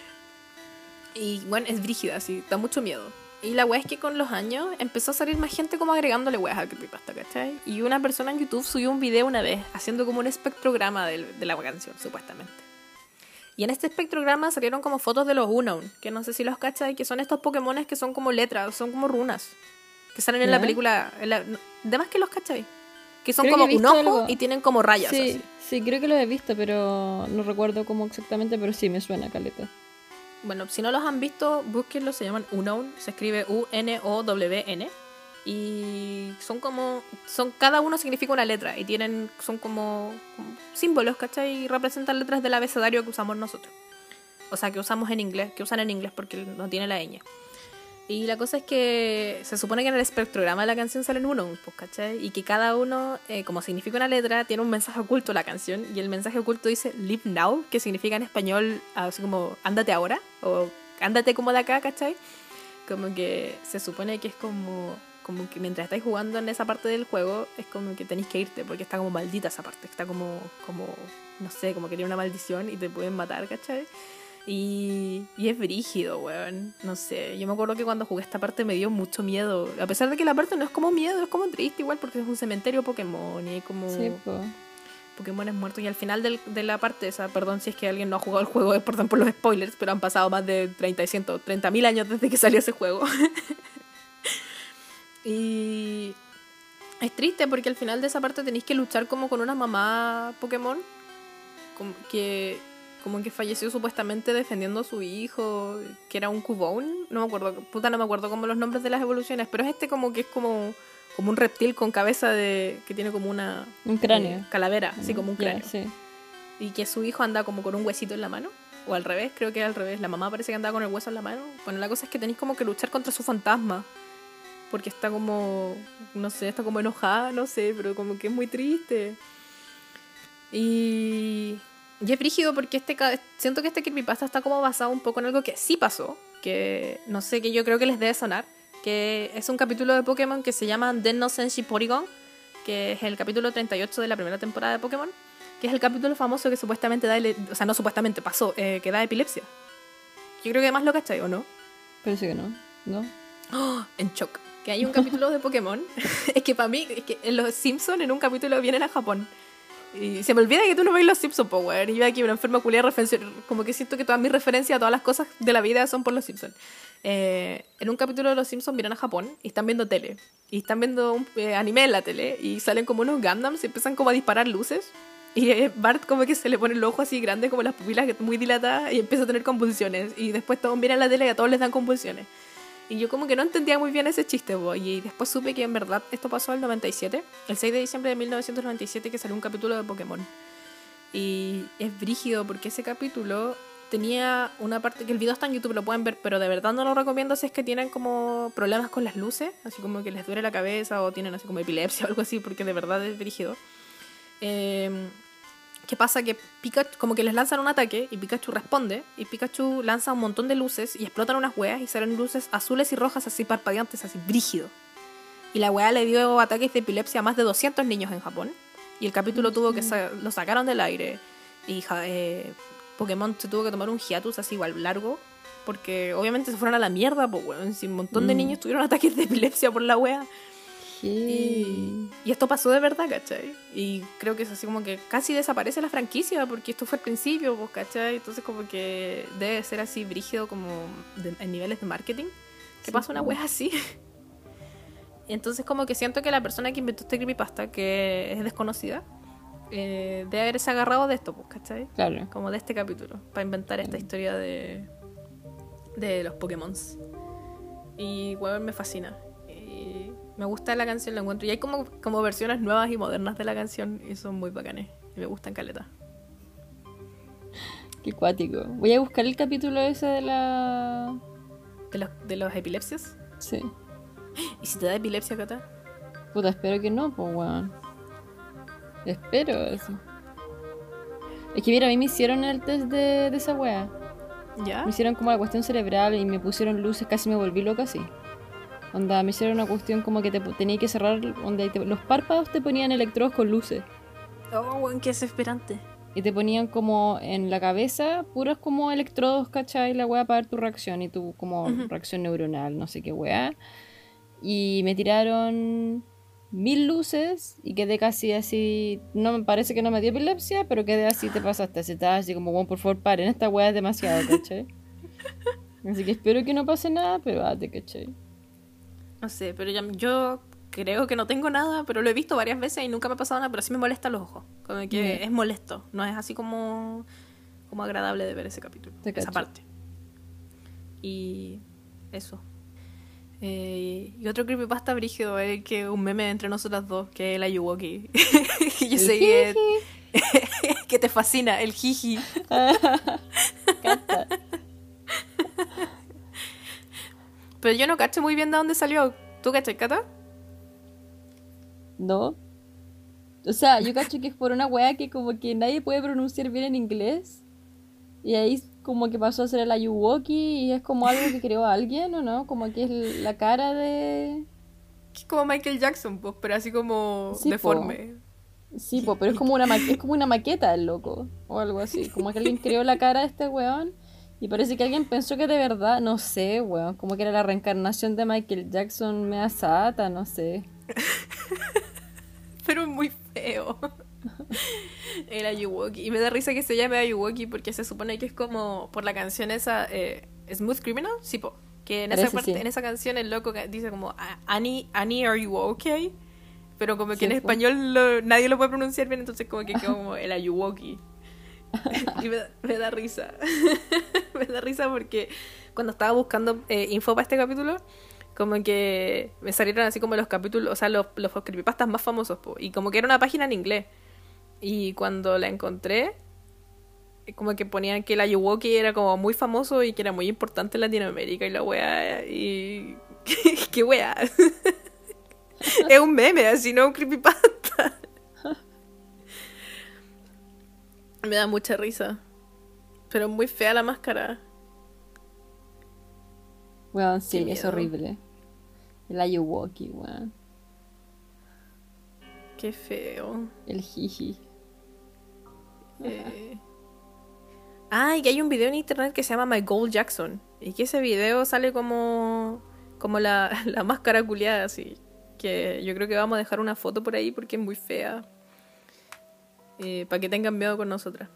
Y bueno, es brígida, así, da mucho miedo. Y la weá es que con los años empezó a salir más gente como agregándole weas al creepypasta, ¿cachai? Y una persona en YouTube subió un video una vez haciendo como un espectrograma de, la canción, supuestamente. Y en este espectrograma salieron como fotos de los Unown, que no sé si los cachai, que son estos Pokémones que son como letras, son como runas, que salen en la película. En la, no, de más que los cachai. Que son Creo como un ojo algo. y tienen como rayas Sí, así. sí, creo que lo he visto, pero no recuerdo cómo exactamente, pero sí me suena caleta. Bueno, si no los han visto, búsquenlos, se llaman Unown, se escribe U-N-O-W-N. Y son como. son Cada uno significa una letra y tienen. son como, símbolos, ¿cachai? Y representan letras del abecedario que usamos nosotros. O sea, que usamos en inglés, que usan en inglés porque no tiene la ñ. Y la cosa es que se supone que en el espectrograma de la canción salen uno, pues, ¿cachai? Y que cada uno, eh, como significa una letra, tiene un mensaje oculto la canción. Y el mensaje oculto dice Live Now, que significa en español así como ándate ahora, o ándate como de acá, ¿cachai? Como que se supone que es como, como que mientras estáis jugando en esa parte del juego, es como que tenéis que irte, porque está como maldita esa parte, está como, como no sé, como que tiene una maldición y te pueden matar, ¿cachai? Y, y es brígido, weón. No sé, yo me acuerdo que cuando jugué esta parte me dio mucho miedo. A pesar de que la parte no es como miedo, es como triste igual porque es un cementerio Pokémon y hay como... Sí, po. Pokémon muertos y al final del- de la parte esa, perdón si es que alguien no ha jugado el juego, es perdón por los spoilers, pero han pasado más de 30 y 130 mil años desde que salió ese juego. *laughs* y es triste porque al final de esa parte tenéis que luchar como con una mamá Pokémon que como que falleció supuestamente defendiendo a su hijo, que era un Cubone, no me acuerdo, puta no me acuerdo como los nombres de las evoluciones, pero es este como que es como como un reptil con cabeza de que tiene como una Un cráneo. eh, calavera, así como un cráneo. sí. Y que su hijo anda como con un huesito en la mano. O al revés, creo que al revés. La mamá parece que andaba con el hueso en la mano. Bueno, la cosa es que tenéis como que luchar contra su fantasma. Porque está como, no sé, está como enojada, no sé, pero como que es muy triste. Y, y es brígido porque este, siento que este creepypasta está como basado un poco en algo que sí pasó. Que no sé, que yo creo que les debe sonar. Que es un capítulo de Pokémon que se llama Denno Senshi Porygon. Que es el capítulo 38 de la primera temporada de Pokémon que es el capítulo famoso que supuestamente da, o sea, no supuestamente pasó, eh, que da epilepsia. Yo creo que además lo cachai, ¿o no? Parece que no. ¿No? ¡Oh! *gasps* en shock. Que hay un capítulo de Pokémon. *laughs* es que para mí, es que en los Simpsons en un capítulo vienen a Japón. Y se me olvida que tú no veis los Simpsons, Power. Y yo aquí, una enferma culia, como que siento que todas mis referencias a todas las cosas de la vida son por los Simpsons. Eh, en un capítulo de los Simpsons vienen a Japón y están viendo tele. Y están viendo un eh, anime en la tele. Y salen como unos Gundams y empiezan como a disparar luces. Y eh, Bart como que se le pone el ojo así grande, como las pupilas muy dilatadas, y empieza a tener convulsiones. Y después todos miran la tele y a todos les dan convulsiones. Y yo como que no entendía muy bien ese chiste, bo, y después supe que en verdad esto pasó el 97, el 6 de diciembre de 1997 que salió un capítulo de Pokémon. Y es brígido porque ese capítulo tenía una parte que el video está en YouTube, lo pueden ver, pero de verdad no lo recomiendo si es que tienen como problemas con las luces, así como que les duele la cabeza o tienen así como epilepsia o algo así, porque de verdad es brígido. Eh, ¿Qué pasa? Que Pikachu, como que les lanzan un ataque y Pikachu responde, y Pikachu lanza un montón de luces y explotan unas weas y salen luces azules y rojas así parpadeantes, así brígido. Y la wea le dio ataques de epilepsia a más de 200 niños en Japón. Y el capítulo tuvo que sa- lo sacaron del aire. Y ja- eh, Pokémon se tuvo que tomar un hiatus así igual largo. Porque obviamente se fueron a la mierda, pues weón. Si un montón de Mm. niños tuvieron ataques de epilepsia por la wea. Y, y esto pasó de verdad, ¿cachai? Y creo que es así como que casi desaparece la franquicia porque esto fue el principio, pues, ¿cachai? Entonces como que debe ser así brígido como de- en niveles de marketing. Que Sí, pasa una wea así. *laughs* Entonces como que siento que la persona que inventó este creepypasta, que es desconocida, eh, debe haberse agarrado de esto, pues, ¿cachai? Claro. Como de este capítulo, para inventar esta historia de, de los Pokémon. Y, weón, me fascina. Me gusta la canción, la encuentro. Y hay como, como versiones nuevas y modernas de la canción y son muy bacanes. Y me gustan caleta. *gasps* Qué cuático. Voy a buscar el capítulo ese de la. ¿De los, de los epilepsias? Sí. *gasps* ¿Y si te da epilepsia, Cata? Puta, espero que no, pues weón. Espero eso. Es que mira, a mí me hicieron el test de, de esa wea. ¿Ya? Me hicieron como la cuestión cerebral y me pusieron luces, casi me volví loca así. Onda, me hicieron una cuestión como que te tenía que cerrar, donde te- los párpados te ponían electrodos con luces. Oh, weón, qué desesperante. Y te ponían como en la cabeza puros como electrodos, ¿cachai? La weá para ver tu reacción y tu como Ujú. reacción neuronal, no sé qué weá. Y me tiraron mil luces y quedé casi así. No me parece que no me dio epilepsia, pero quedé así, te pasaste. Así estaba así como, bueno, por favor, paren, esta weá es demasiado, ¿cachai? *laughs* Así que espero que no pase nada, pero date, ¿cachai? No sé, pero ya, yo creo que no tengo nada, pero lo he visto varias veces y nunca me ha pasado nada, pero sí me molesta los ojos. Como que es molesto. No es así como, como agradable de ver ese capítulo. Te esa cacho. parte. Y eso. Eh, y otro creepypasta brígido es que un meme entre nosotras dos, que es el Ayuwoki. *laughs* y yo sé que, *laughs* que te fascina, el jiji. *laughs* Pero yo no cacho muy bien de dónde salió. ¿Tú cachai, Cata? ¿No? O sea, yo cacho que es por una weá que como que nadie puede pronunciar bien en inglés. Y ahí como que pasó a ser el Ayuwoki y es como algo que creó alguien, ¿o no? Como que es la cara de... Que es como Michael Jackson, pues, pero así como Sí, po. deforme. Sí, po, pero es como una es como una maqueta el loco, o algo así. Como que alguien creó la cara de este weón y parece que alguien pensó que de verdad, no sé, weón, como que era la reencarnación de Michael Jackson mea sata, no sé. *laughs* pero muy feo. *laughs* El Ayuwoki. Y me da risa que se llame Ayuwoki porque se supone que es como por la canción esa eh, Smooth Criminal, sí, po. Que en esa, parte, sí. en esa canción el loco dice como "A- Annie, Annie, are you okay? Pero como que Sí, en español lo- nadie lo puede pronunciar bien, entonces como que quedó *laughs* como el Ayuwoki. *laughs* y me, da- risa. *laughs* me da risa porque cuando estaba buscando eh, info para este capítulo, como que me salieron así como los capítulos, o sea, los, los creepypastas más famosos, y como que era una página en inglés. Y cuando la encontré, como que ponían que el Ayuwoki era como muy famoso y que era muy importante en Latinoamérica y la wea, y... *laughs* ¿Qué wea? es un meme, así no un creepypasta. Me da mucha risa. Pero muy fea la máscara. Weón, sí, es horrible. El Ayuwoki, weón. Qué feo. El jiji. Eh. Ah, y que hay un video en internet que se llama My Gold Jackson. Y que ese video sale como. como la, *laughs* la máscara culiada, así. Que yo creo que vamos a dejar una foto por ahí porque es muy fea. Para que tengan miedo con nosotras.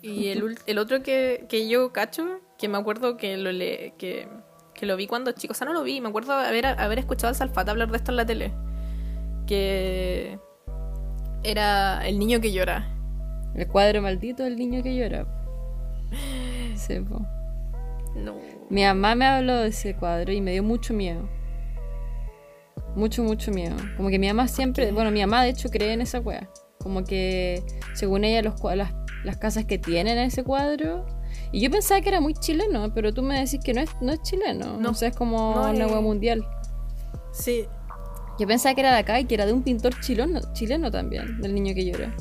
Y el, el otro que, que yo cacho, que me acuerdo que lo le, que, que lo vi cuando chico, o sea, no lo vi, me acuerdo haber, haber escuchado al Salfata hablar de esto en la tele. Que era el niño que llora. El cuadro maldito del niño que llora. Sí, po. No. Mi mamá me habló de ese cuadro y me dio mucho miedo. Mucho, mucho miedo. Como que mi mamá siempre, bueno, mi mamá de hecho cree en esa wea. Como que según ella los, las, las casas que tienen ese cuadro. Y yo pensaba que era muy chileno, pero tú me decís que no es, no es chileno. No, o sea, es como no una wea mundial. Sí, Yo pensaba que era de acá y que era de un pintor chileno, chileno también, del niño que llora.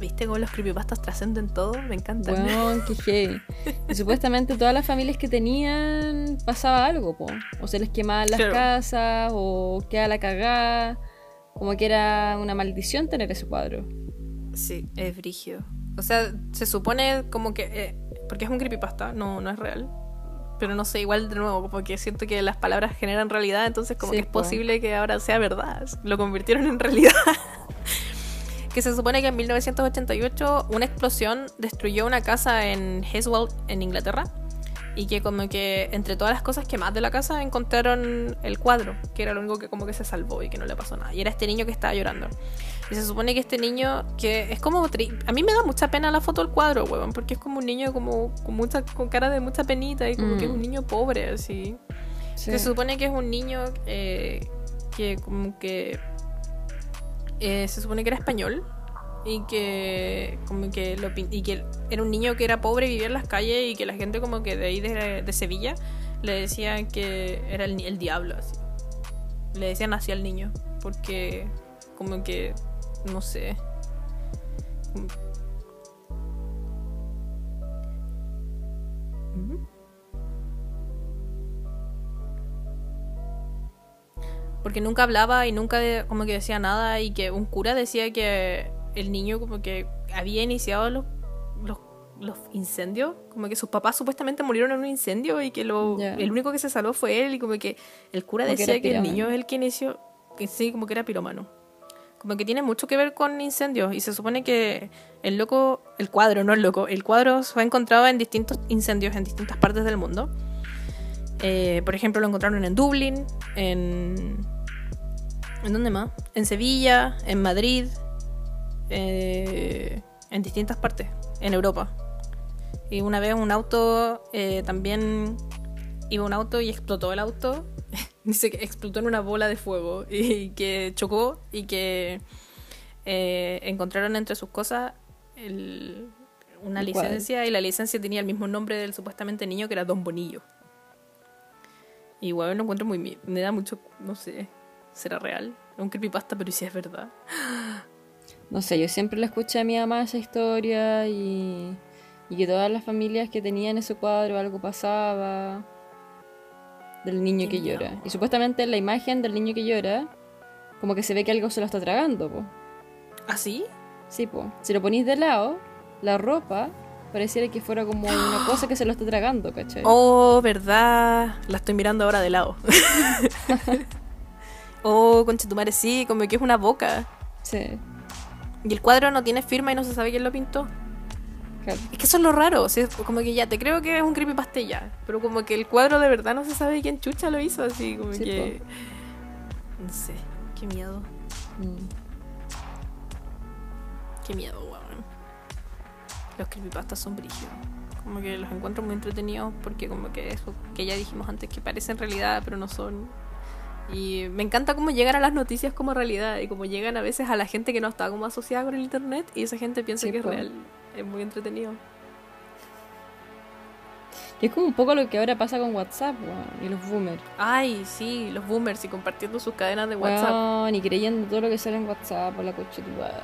¿viste cómo los creepypastas trascenden todo? Me encantan. Weón, qué heavy. Y supuestamente todas las familias que tenían pasaba algo, po. O se les quemaban las Claro. casas, o quedaba la cagada. Como que era una maldición tener ese cuadro. Sí, es brígido. O sea, se supone como que... eh, porque es un creepypasta, no, no es real. Pero no sé, igual de nuevo, porque siento que las palabras generan realidad, entonces como Sí, que es po. posible que ahora sea verdad. Lo convirtieron en realidad. *laughs* que se supone que en 1988 una explosión destruyó una casa en Heswell, en Inglaterra. Y que como que entre todas las cosas quemadas de la casa encontraron el cuadro, que era lo único que como que se salvó y que no le pasó nada. Y era este niño que estaba llorando. Y se supone que este niño, que es como... tri- A mí me da mucha pena la foto del cuadro, huevón, porque es como un niño como con, mucha, con cara de mucha penita y como Mm. que es un niño pobre, así. Sí. Se supone que es un niño eh, que como que... eh, se supone que era español y que como que lo y que era un niño que era pobre vivía en las calles y que la gente como que de ahí de, de Sevilla le decían que era el, el diablo así. le decían así al niño porque como que no sé porque nunca hablaba y nunca de- como que decía nada y que un cura decía que el niño como que había iniciado los, los, los incendios, como que sus papás supuestamente murieron en un incendio y que lo, el único que se salvó fue él y como que el cura Como decía que, el niño es el que inició, que sí, como que era piromano. Como que tiene mucho que ver con incendios y se supone que el loco, el cuadro, no el loco, el cuadro fue encontrado en distintos incendios en distintas partes del mundo. Eh, por ejemplo, lo encontraron en Dublín, en... ¿En dónde más? En Sevilla, en Madrid, eh, en distintas partes, en Europa. Y una vez un auto, eh, también iba un auto y explotó el auto. *laughs* Dice que explotó en una bola de fuego *laughs* y que chocó y que eh, encontraron entre sus cosas el- una licencia y la licencia tenía el mismo nombre del supuestamente niño que era Don Bonillo. Y bueno, lo encuentro muy... Me da mucho... No sé. ¿Será real? Es un creepypasta, pero ¿y si es verdad? No sé, yo siempre le escuché a mi mamá esa historia y, y que todas las familias que tenían ese cuadro algo pasaba del niño que llora. Y supuestamente en la imagen del niño que llora, como que se ve que algo se lo está tragando, po. ¿Así? Sí, po. Si lo ponís de lado, la ropa pareciera que fuera como una *gasps* cosa que se lo está tragando, ¿cachai? Oh, verdad. La estoy mirando ahora de lado. *laughs* *laughs* oh, conchetumare, sí, como que es una boca. Sí. Y el cuadro no tiene firma y no se sabe quién lo pintó. Claro. Es que eso es lo raro, o sea, como que ya te creo que es un creepypasta ya, pero como que el cuadro de verdad no se sabe quién chucha lo hizo, así como Sí, que... No sé, qué miedo, Mm. qué miedo, weón. Los creepypastas son brígidos. Como que los encuentro muy entretenidos porque como que eso que ya dijimos antes que parecen realidad pero no son. Y me encanta cómo llegan a las noticias como realidad y como llegan a veces a la gente que no está como asociada con el internet y esa gente piensa Sí, que es real. Es muy entretenido. Que es como un poco lo que ahora pasa con WhatsApp, y los boomers. Ay, sí, los boomers y compartiendo sus cadenas de WhatsApp. Weón, y creyendo todo lo que sale en WhatsApp por la coche tu madre,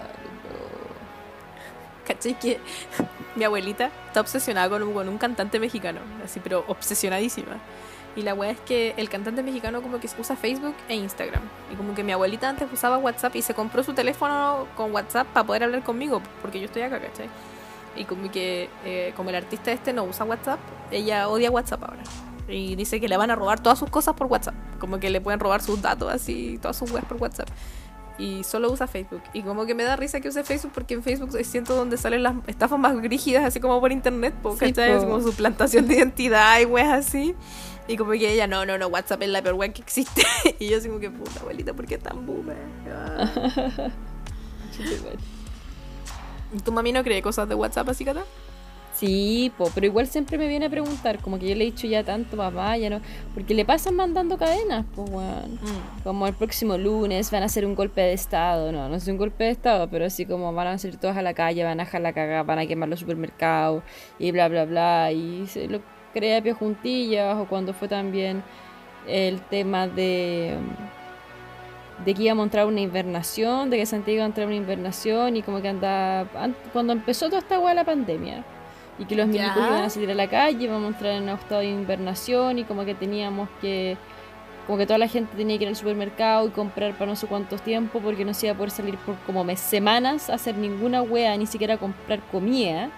¿Cachai? Que *laughs* mi abuelita está obsesionada con un, con un cantante mexicano, así, pero obsesionadísima. Y la weá es que el cantante mexicano como que usa Facebook e Instagram. Y como que mi abuelita antes usaba WhatsApp y se compró su teléfono con WhatsApp para poder hablar conmigo, porque yo estoy acá, ¿cachai? Y como que eh, como el artista este no usa WhatsApp, ella odia WhatsApp ahora. Y dice que le van a robar todas sus cosas por WhatsApp. Como que le pueden robar sus datos así, todas sus webs por WhatsApp. Y solo usa Facebook. Y como que me da risa que use Facebook porque en Facebook siento donde salen las estafas más rígidas, así como por internet, po, Sí, po. Como su de identidad y weas así. Y como que ella, no, no, no, WhatsApp es la peor web que existe. *laughs* y yo así como que, puta abuelita, ¿por qué tan boomer? Ah. *laughs* Chuta madre. ¿Y ¿Tu mami no cree cosas de WhatsApp así, Cata? Sí, po, pero igual siempre me viene a preguntar, como que yo le he dicho ya tanto, papá, ya no. Porque le pasan mandando cadenas, pues, weón. Como el próximo lunes van a hacer un golpe de estado. No, no es un golpe de estado, pero así como van a salir todos a la calle, van a dejar la cagada, van a quemar los supermercados y bla, bla, bla. Y se lo crea Pio Juntillas, o cuando fue también el tema de. de que íbamos a entrar una invernación, de que Santiago iba a entrar una invernación y como que anda. an- cuando empezó toda esta hueá la pandemia. Y que los milicos iban a salir a la calle, íbamos a entrar en un estado de invernación y como que teníamos que como que toda la gente tenía que ir al supermercado y comprar para no sé cuántos tiempos porque no se iba a poder salir por como mes, semanas a hacer ninguna wea, ni siquiera a comprar comida.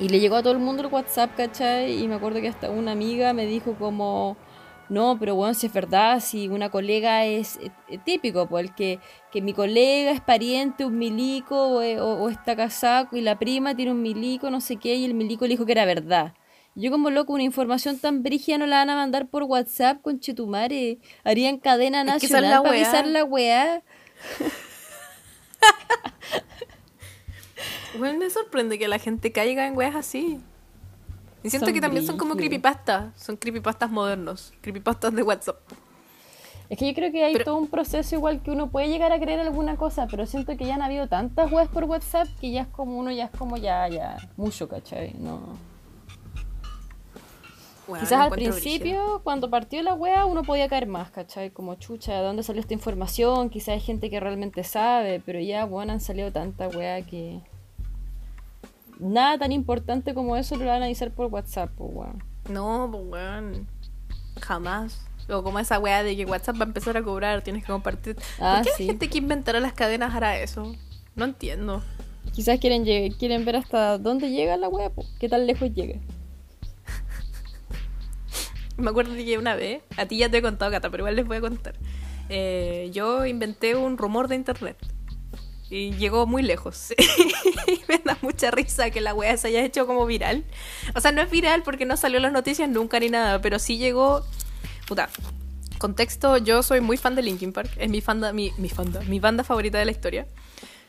Y le llegó a todo el mundo el WhatsApp, ¿cachai? Y me acuerdo que hasta una amiga me dijo como, no, pero bueno, si es verdad, si una colega es eh, eh, típico, pues el que, que mi colega es pariente, un milico, o, eh, o- o está casado y la prima tiene un milico, no sé qué, y el milico le dijo que era verdad. Yo como loco, una información tan brígida no la van a mandar por WhatsApp con Chetumare. Harían cadena Es que es nacional para avisar la weá. *laughs* Bueno, me sorprende que la gente caiga en weas así. Y siento Son que también son como creepypastas. Son creepypastas modernos. Creepypastas de WhatsApp. Es que yo creo que hay Pero- todo un proceso igual que uno puede llegar a creer alguna cosa, pero siento que ya han habido tantas weas por WhatsApp que ya es como uno, ya es como ya, ya, mucho, ¿cachai? No. Quizás al principio, cuando partió la wea, uno podía caer más, ¿cachai? Como chucha, ¿de dónde salió esta información? Quizás hay gente que realmente sabe, pero ya, bueno, han salido tanta wea que. Nada tan importante como eso lo van a avisar por WhatsApp, pues, weón. No, pues weón. Jamás. O como esa wea de que WhatsApp va a empezar a cobrar, tienes que compartir. Ah, ¿Por qué sí. la gente que inventará las cadenas hará eso? No entiendo. Quizás quieren, quieren ver hasta dónde llega la wea, po, qué tan lejos llega. *laughs* Me acuerdo que una vez, a ti ya te he contado, Cata, pero igual les voy a contar. Eh, yo inventé un rumor de internet. Y llegó muy lejos. *laughs* me da mucha risa que la wea se haya hecho como viral. O sea, no es viral porque no salió en las noticias nunca ni nada, pero sí llegó. Puta. Contexto, yo soy muy fan de Linkin Park. Es mi fanda, mi, mi fanda, mi banda favorita de la historia.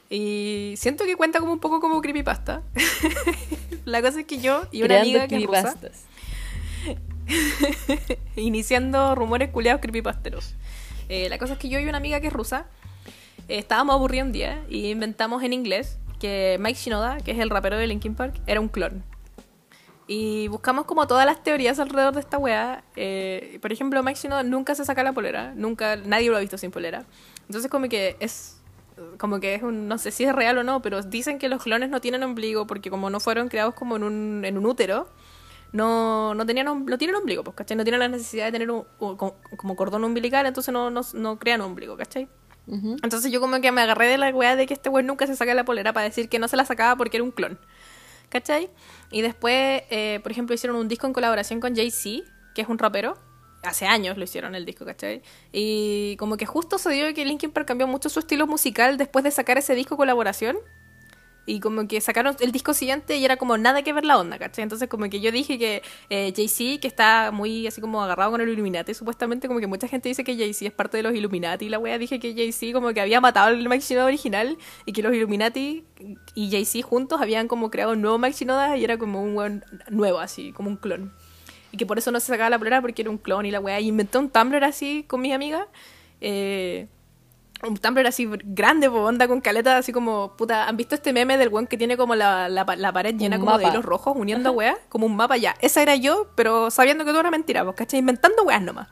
Y siento que cuenta como un poco como creepypasta. *laughs* la cosa es que yo y una Creando amiga que es rusa, *laughs* iniciando rumores culeados creepypasteros. Eh, la cosa es que yo y una amiga que es rusa estábamos aburridos un día y inventamos en inglés que Mike Shinoda, que es el rapero de Linkin Park, era un clon. Y buscamos como todas las teorías alrededor de esta weá. Eh, por ejemplo, Mike Shinoda nunca se saca la polera, nunca, nadie lo ha visto sin polera. Entonces como que es como que es no sé si es real o no, pero dicen que los clones no tienen ombligo porque como no fueron creados como en un, en un útero, no, no tenían no tienen ombligo, pues. No tienen la necesidad de tener un, como cordón umbilical, entonces no, no, no crean ombligo, ¿cachai? Entonces yo como que me agarré de la weá de que este weón nunca se saca la polera para decir que no se la sacaba porque era un clon. ¿Cachai? Y después, eh, por ejemplo, hicieron un disco en colaboración con Jay-Z, que es un rapero hace años lo hicieron el disco, ¿cachai? Y como que justo se dio que Linkin Park cambió mucho su estilo musical después de sacar ese disco colaboración. Y como que sacaron el disco siguiente y era como nada que ver la onda, ¿cachai? Entonces como que yo dije que eh, Jay-Z, que está muy así como agarrado con el Illuminati, supuestamente como que mucha gente dice que Jay-Z es parte de los Illuminati y la wea dije que Jay-Z como que había matado al Mike original y que los Illuminati y Jay-Z juntos habían como creado un nuevo Mike Shinoda y era como un weón nuevo así, como un clon. Y que por eso no se sacaba la plena porque era un clon y la wea. Y inventé un Tumblr así con mis amigas. Eh, un Tumblr así grande, po, onda con caleta, así como, puta, ¿han visto este meme del weón que tiene como la, la, la pared llena Un como de hilos rojos uniendo weas? Como un mapa ya. Esa era yo, pero sabiendo que todo era mentira, pues, ¿cachai? Inventando weas nomás.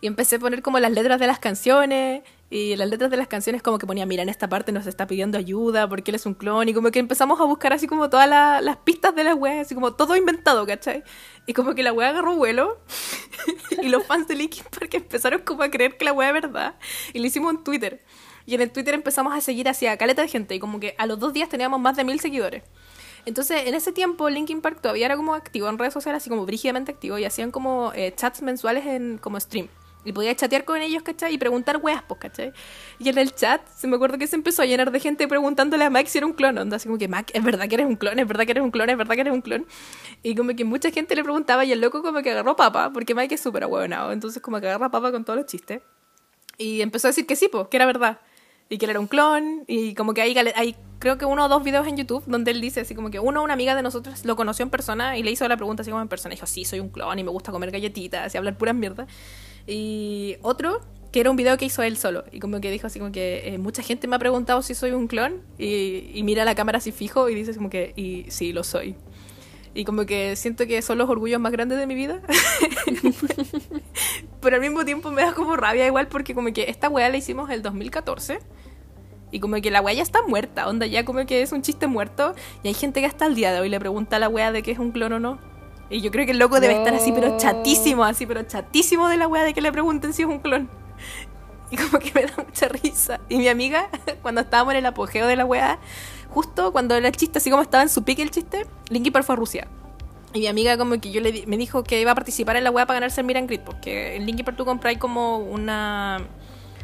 Y empecé a poner como las letras de las canciones. Y las letras de las canciones como que ponía, mira, en esta parte nos está pidiendo ayuda porque él es un clon. Y como que empezamos a buscar así como todas la- las pistas de las weas, así como todo inventado, ¿cachai? Y como que la wea agarró vuelo. *laughs* y los fans de Linkin Park empezaron como a creer que la wea es verdad. Y lo hicimos en Twitter. Y en el Twitter empezamos a seguir hacia caleta de gente. Y como que a los dos días teníamos más de mil seguidores. Entonces, en ese tiempo, Linkin Park todavía era como activo en redes sociales, así como brígidamente activo, y hacían como eh, chats mensuales en como stream. Y podía chatear con ellos, ¿cachai? Y preguntar weas, pues, ¿cachai? Y en el chat, se me acuerdo que se empezó a llenar de gente preguntándole a Mike si era un clon. Onda, así como que, Mike, ¿es verdad que eres un clon? ¿Es verdad que eres un clon? ¿Es verdad que eres un clon? Y como que mucha gente le preguntaba y el loco como que agarró papa, porque Mike es súper ahueonado. Entonces como que agarra papa con todos los chistes. Y empezó a decir que sí, pues, que era verdad. Y que él era un clon. Y como que hay, hay creo que uno o dos videos en YouTube donde él dice así como que uno, una amiga de nosotros, lo conoció en persona y le hizo la pregunta así como en persona. Y dijo, sí, soy un clon y me gusta comer galletitas y hablar puras mierda. Y otro, que era un video que hizo él solo. Y como que dijo así como que eh, mucha gente me ha preguntado si soy un clon. Y, mira la cámara así fijo y dice como que, y sí, lo soy. Y como que siento que son los orgullos más grandes de mi vida. *laughs* Pero al mismo tiempo me da como rabia igual porque como que esta weá la hicimos el 2014. Y como que la weá ya está muerta, onda ya como que es un chiste muerto. Y hay gente que hasta el día de hoy le pregunta a la weá de que es un clon o no. Y yo creo que el loco debe estar así, pero chatísimo, así, pero chatísimo de la weá de que le pregunten si es un clon. *laughs* Y como que me da mucha risa. Y mi amiga, *laughs* cuando estábamos en el apogeo de la weá, justo cuando era el chiste, así como estaba en su pique el chiste, Linkin Park fue a Rusia. Y mi amiga como que yo le di- me dijo que iba a participar en la weá para ganarse el Miran Grid, porque en Linkin Park tú compráis como una,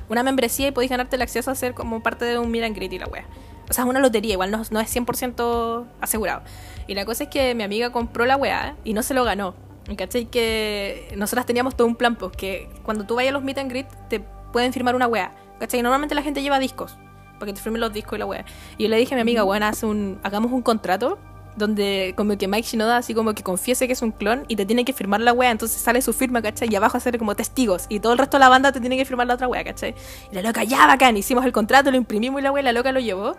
una membresía y podéis ganarte el acceso a ser como parte de un Miran Grid y la weá. O sea, es una lotería, igual no, no es 100% asegurado. Y la cosa es que mi amiga compró la weá y no se lo ganó. ¿Cachai? Que nosotras teníamos todo un plan, pues que cuando tú vayas a los Meet and Greet te pueden firmar una weá. ¿Cachai? Normalmente la gente lleva discos para que te firmen los discos y la weá. Y yo le dije a mi amiga, bueno, haz un, hagamos un contrato donde como que Mike Shinoda así como que confiese que es un clon y te tiene que firmar la wea, entonces sale su firma, ¿cachai? Y abajo hacer como testigos y todo el resto de la banda te tiene que firmar la otra wea, ¿cachai? Y la loca, ya bacán, hicimos el contrato, lo imprimimos y la wea, la loca lo llevó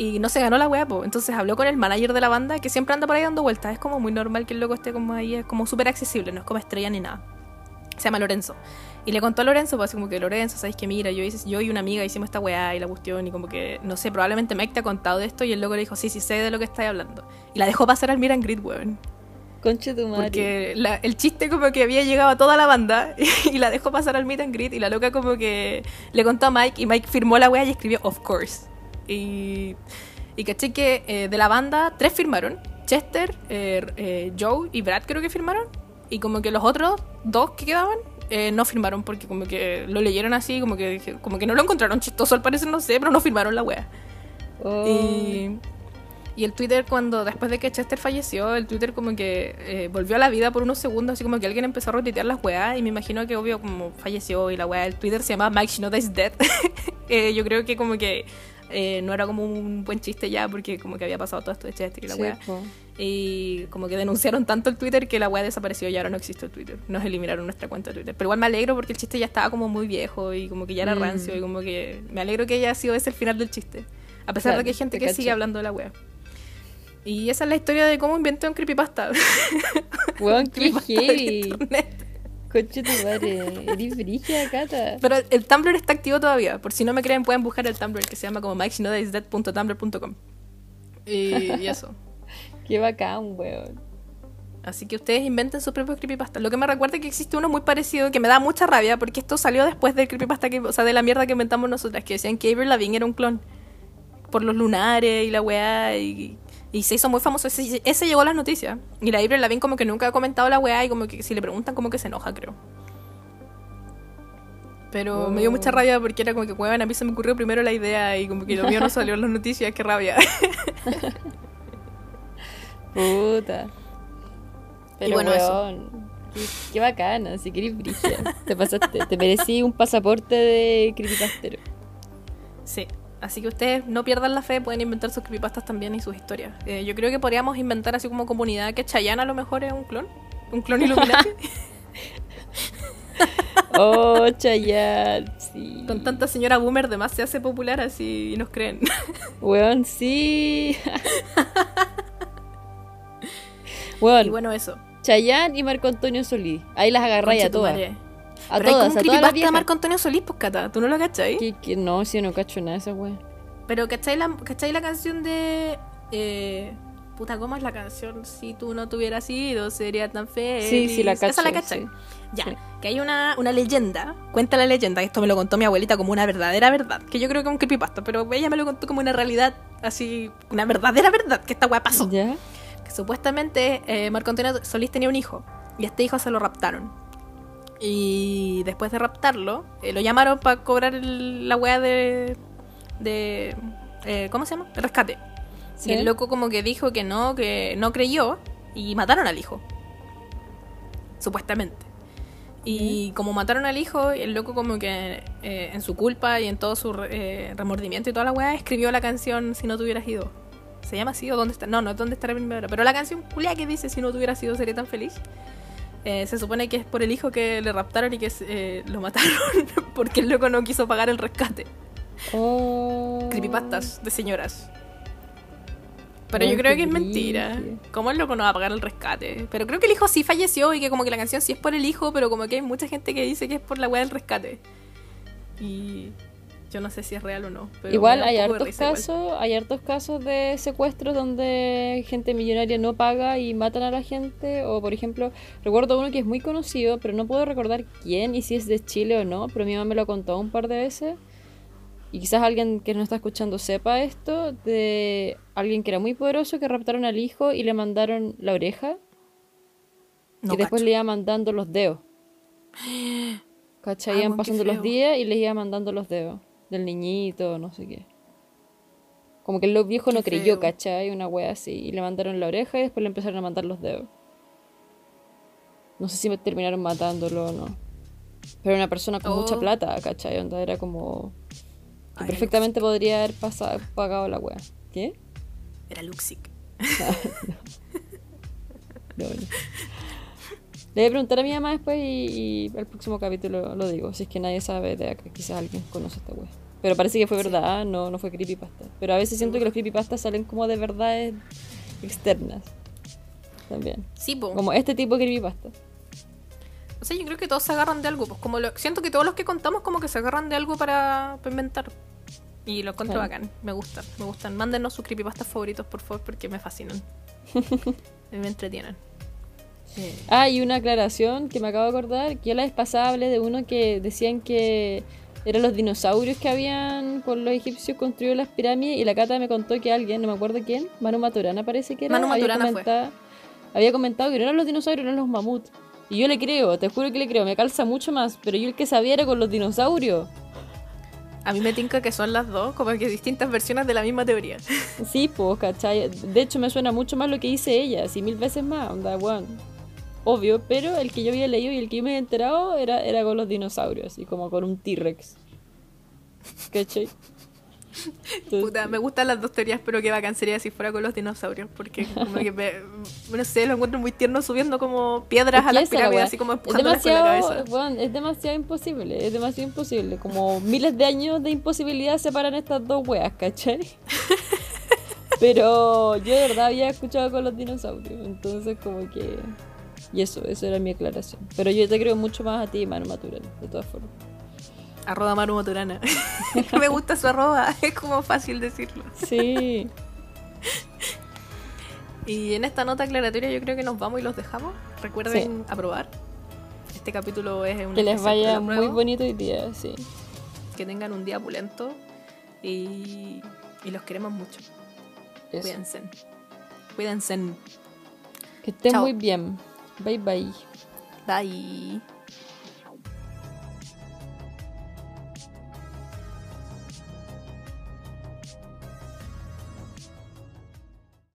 y no se ganó la wea, po. entonces habló con el manager de la banda que siempre anda por ahí dando vueltas, es como muy normal que el loco esté como ahí, es como súper accesible, no es como estrella ni nada. Se llama Lorenzo. Y le contó a Lorenzo, pues así como que Lorenzo, ¿sabes que Mira, yo, hice, yo y una amiga hicimos esta weá y la cuestión y como que, no sé, probablemente Mike te ha contado de esto y el loco le dijo, sí, sí sé de lo que estáis hablando. Y la dejó pasar al Miran Grid, weón. Conche tu madre. Porque la- el chiste como que había llegado a toda la banda *laughs* y la dejó pasar al meet and greet y la loca como que le contó a Mike y Mike firmó la wea y escribió of course. Y, y caché que eh, de la banda tres firmaron. Chester, eh, eh, Joe y Brad creo que firmaron. Y como que los otros dos que quedaban eh, no firmaron porque como que lo leyeron así, como que, como que no lo encontraron chistoso al parecer, no sé, pero no firmaron la wea. Oh. Y, y el Twitter, cuando después de que Chester falleció, el Twitter como que eh, volvió a la vida por unos segundos, así como que alguien empezó a retuitear las weas. Y me imagino que, obvio, como falleció y la wea, el Twitter se llama Mike Shinoda is dead. *laughs* Eh, yo creo que, como que eh, no era como un buen chiste ya, porque como que había pasado todo esto de Chester y la Sí, wea. po. Y como que denunciaron tanto el Twitter que la wea desapareció y ahora no existe el Twitter. Nos eliminaron nuestra cuenta de Twitter. Pero igual me alegro porque el chiste ya estaba como muy viejo y como que ya era Mm. rancio y como que me alegro que haya sido ese el final del chiste. A pesar Claro, de que hay gente te que cacho. sigue hablando de la wea. Y esa es la historia de cómo inventé un creepypasta. Weón, *laughs* qué heavy. Conche tu madre. Eres brígida, Cata. Pero el Tumblr está activo todavía. Por si no me creen, pueden buscar el Tumblr que se llama como mikeshinodaisdead.tumblr.com. Y, y eso. *laughs* Qué bacán, weón. Así que ustedes inventen sus propios creepypastas. Lo que me recuerda es que existe uno muy parecido que me da mucha rabia porque esto salió después del creepypasta, que, o sea, de la mierda que inventamos nosotras, que decían que Avril Lavigne era un clon por los lunares y la weá y, y se hizo muy famoso. Ese, ese llegó a las noticias. Y la Avril Lavigne como que nunca ha comentado la weá y como que si le preguntan como que se enoja, creo. Pero me dio mucha Oh. rabia porque era como que, weón, a mí se me ocurrió primero la idea y como que lo mío no *laughs* salió en las noticias, qué rabia. *laughs* Puta. Pero bueno, weón, qué, qué bacana, si querés brillar. Te pasaste, te merecí un pasaporte de creepypastero. Sí. Así que ustedes no pierdan la fe, pueden inventar sus creepypastas también y sus historias. Eh, yo creo que podríamos inventar así como comunidad que Chayanne a lo mejor es un clon. Un clon Illuminati. *laughs* *laughs* Oh, Chayanne, sí. Con tanta señora boomer, además se hace popular así y nos creen. *laughs* Weón, sí. Weón, y bueno, eso. Chayanne y Marco Antonio Solís. Ahí las agarráis a todas. A Pero hay todas, como un creepypasta de. Marco Antonio Solís, pues Cata, ¿tú no lo cachai? Que no, si no cacho nada de esa weón. Pero ¿cachai la, ¿cachai la canción de... Eh, puta, ¿cómo es la canción? Si tú no tuvieras sido, sería tan feliz. Sí, sí, la Esa cacho, la cachai. sí. Ya, Sí. que hay una, una leyenda, cuenta la leyenda, esto me lo contó mi abuelita como una verdadera verdad, que yo creo que es un creepypasta, pero ella me lo contó como una realidad, así, una verdadera verdad, que esta weá pasó. ¿Ya? Que supuestamente eh, Marco Antonio Solís tenía un hijo, y a este hijo se lo raptaron. Y después de raptarlo, eh, lo llamaron para cobrar el- la weá de... de eh, ¿Cómo se llama? El rescate. Sí. Y el loco como que dijo que no, que no creyó y mataron al hijo. Supuestamente. Y como mataron al hijo, el loco como que eh, en su culpa y en todo su eh, remordimiento y toda la weá escribió la canción Si no te hubieras ido. ¿Se llama así o dónde está? No, no es dónde está la primera. Pero la canción Julia que dice Si no te hubieras ido sería tan feliz. Eh, se supone que es por el hijo que le raptaron y que eh, lo mataron *laughs* porque el loco no quiso pagar el rescate. Oh. Creepypastas de señoras. Pero yo creo qué que es mentira. ¿Cómo el loco no va a pagar el rescate? Pero creo que el hijo sí falleció y que como que la canción sí es por el hijo, pero como que hay mucha gente que dice que es por la weá del rescate. Y yo no sé si es real o no. pero Igual hay hartos casos, hay hartos casos de secuestros donde gente millonaria no paga y matan a la gente. O por ejemplo, recuerdo uno que es muy conocido, pero no puedo recordar quién y si es de Chile o no, pero mi mamá me lo contó un par de veces. Y quizás alguien que no está escuchando sepa esto, de alguien que era muy poderoso que raptaron al hijo y le mandaron la oreja No y después cacho. le iba mandando los dedos. *gasps* ¿Cachai? Ah, Iban pasando los días y les iba mandando los dedos del niñito, no sé qué. Como que el viejo no creyó, feo. ¿cachai? Una wea así. Y le mandaron la oreja y después le empezaron a mandar los dedos. No sé si me terminaron matándolo o no. Pero una persona con mucha Oh. plata, ¿cachai? Onda era como. que Ay, perfectamente podría haber pasado, pagado la wea. ¿Qué? Era Luxic. *laughs* *laughs* No, no. Le voy a preguntar a mi mamá después y, y el próximo capítulo lo digo. Si es que nadie sabe de acá, quizás alguien conoce esta wea. Pero parece que fue verdad, no, no fue creepypasta. Pero a veces siento que los creepypastas salen como de verdades externas. También. Sí, po. Como este tipo de creepypasta. O sea, yo creo que todos se agarran de algo. Pues como lo- siento que todos los que contamos como que se agarran de algo para, para inventar. Y lo encuentro Claro. bacán. Me gustan, me gustan. Mándenos sus creepypastas favoritos, por favor, porque me fascinan. *laughs* me entretienen. Ah, y una aclaración que me acabo de acordar, que yo la vez pasada hablé de uno que decían que eran los dinosaurios que habían con los egipcios construido las pirámides y la Cata me contó que alguien, no me acuerdo quién, Manu Maturana parece que era, Manu había, fue. comentado, había comentado que no eran los dinosaurios, eran los mamuts. Y yo le creo, te juro que le creo, me calza mucho más, pero yo el que sabía era con los dinosaurios. A mí me tinca que son las dos, como que distintas versiones de la misma teoría. Sí, pues, ¿cachai? De hecho me suena mucho más lo que dice ella, así mil veces más, onda, bueno. Obvio, pero el que yo había leído y el que yo me había enterado era, era con los dinosaurios, así como con un T-Rex. ¿Cachai? Entonces, Puta, me gustan las dos teorías, pero qué bacán sería si fuera con los dinosaurios. Porque *laughs* como que me, no sé, lo encuentro muy tierno subiendo como piedras a las la pirámides, wea. así como es empujándolas con la demasiado, cabeza. weón, es demasiado imposible, es demasiado imposible. Como miles de años de imposibilidad separan estas dos weas, ¿cachai? *laughs* Pero yo de verdad había escuchado con los dinosaurios, entonces como que... Y eso, eso era mi aclaración. Pero yo te creo mucho más a ti, Manu Maturana, de todas formas. Arroba Maru Maturana. *laughs* *laughs* me gusta su arroba, *laughs* es como fácil decirlo. Sí. Y en esta nota aclaratoria yo creo que nos vamos y los dejamos. Recuerden aprobar. Este capítulo es un Que les vaya muy bonito hoy día, sí. Que tengan un día pulento. Y, y los queremos mucho. Eso. Cuídense. Cuídense. Que estén Chao. muy bien. Bye bye. Bye.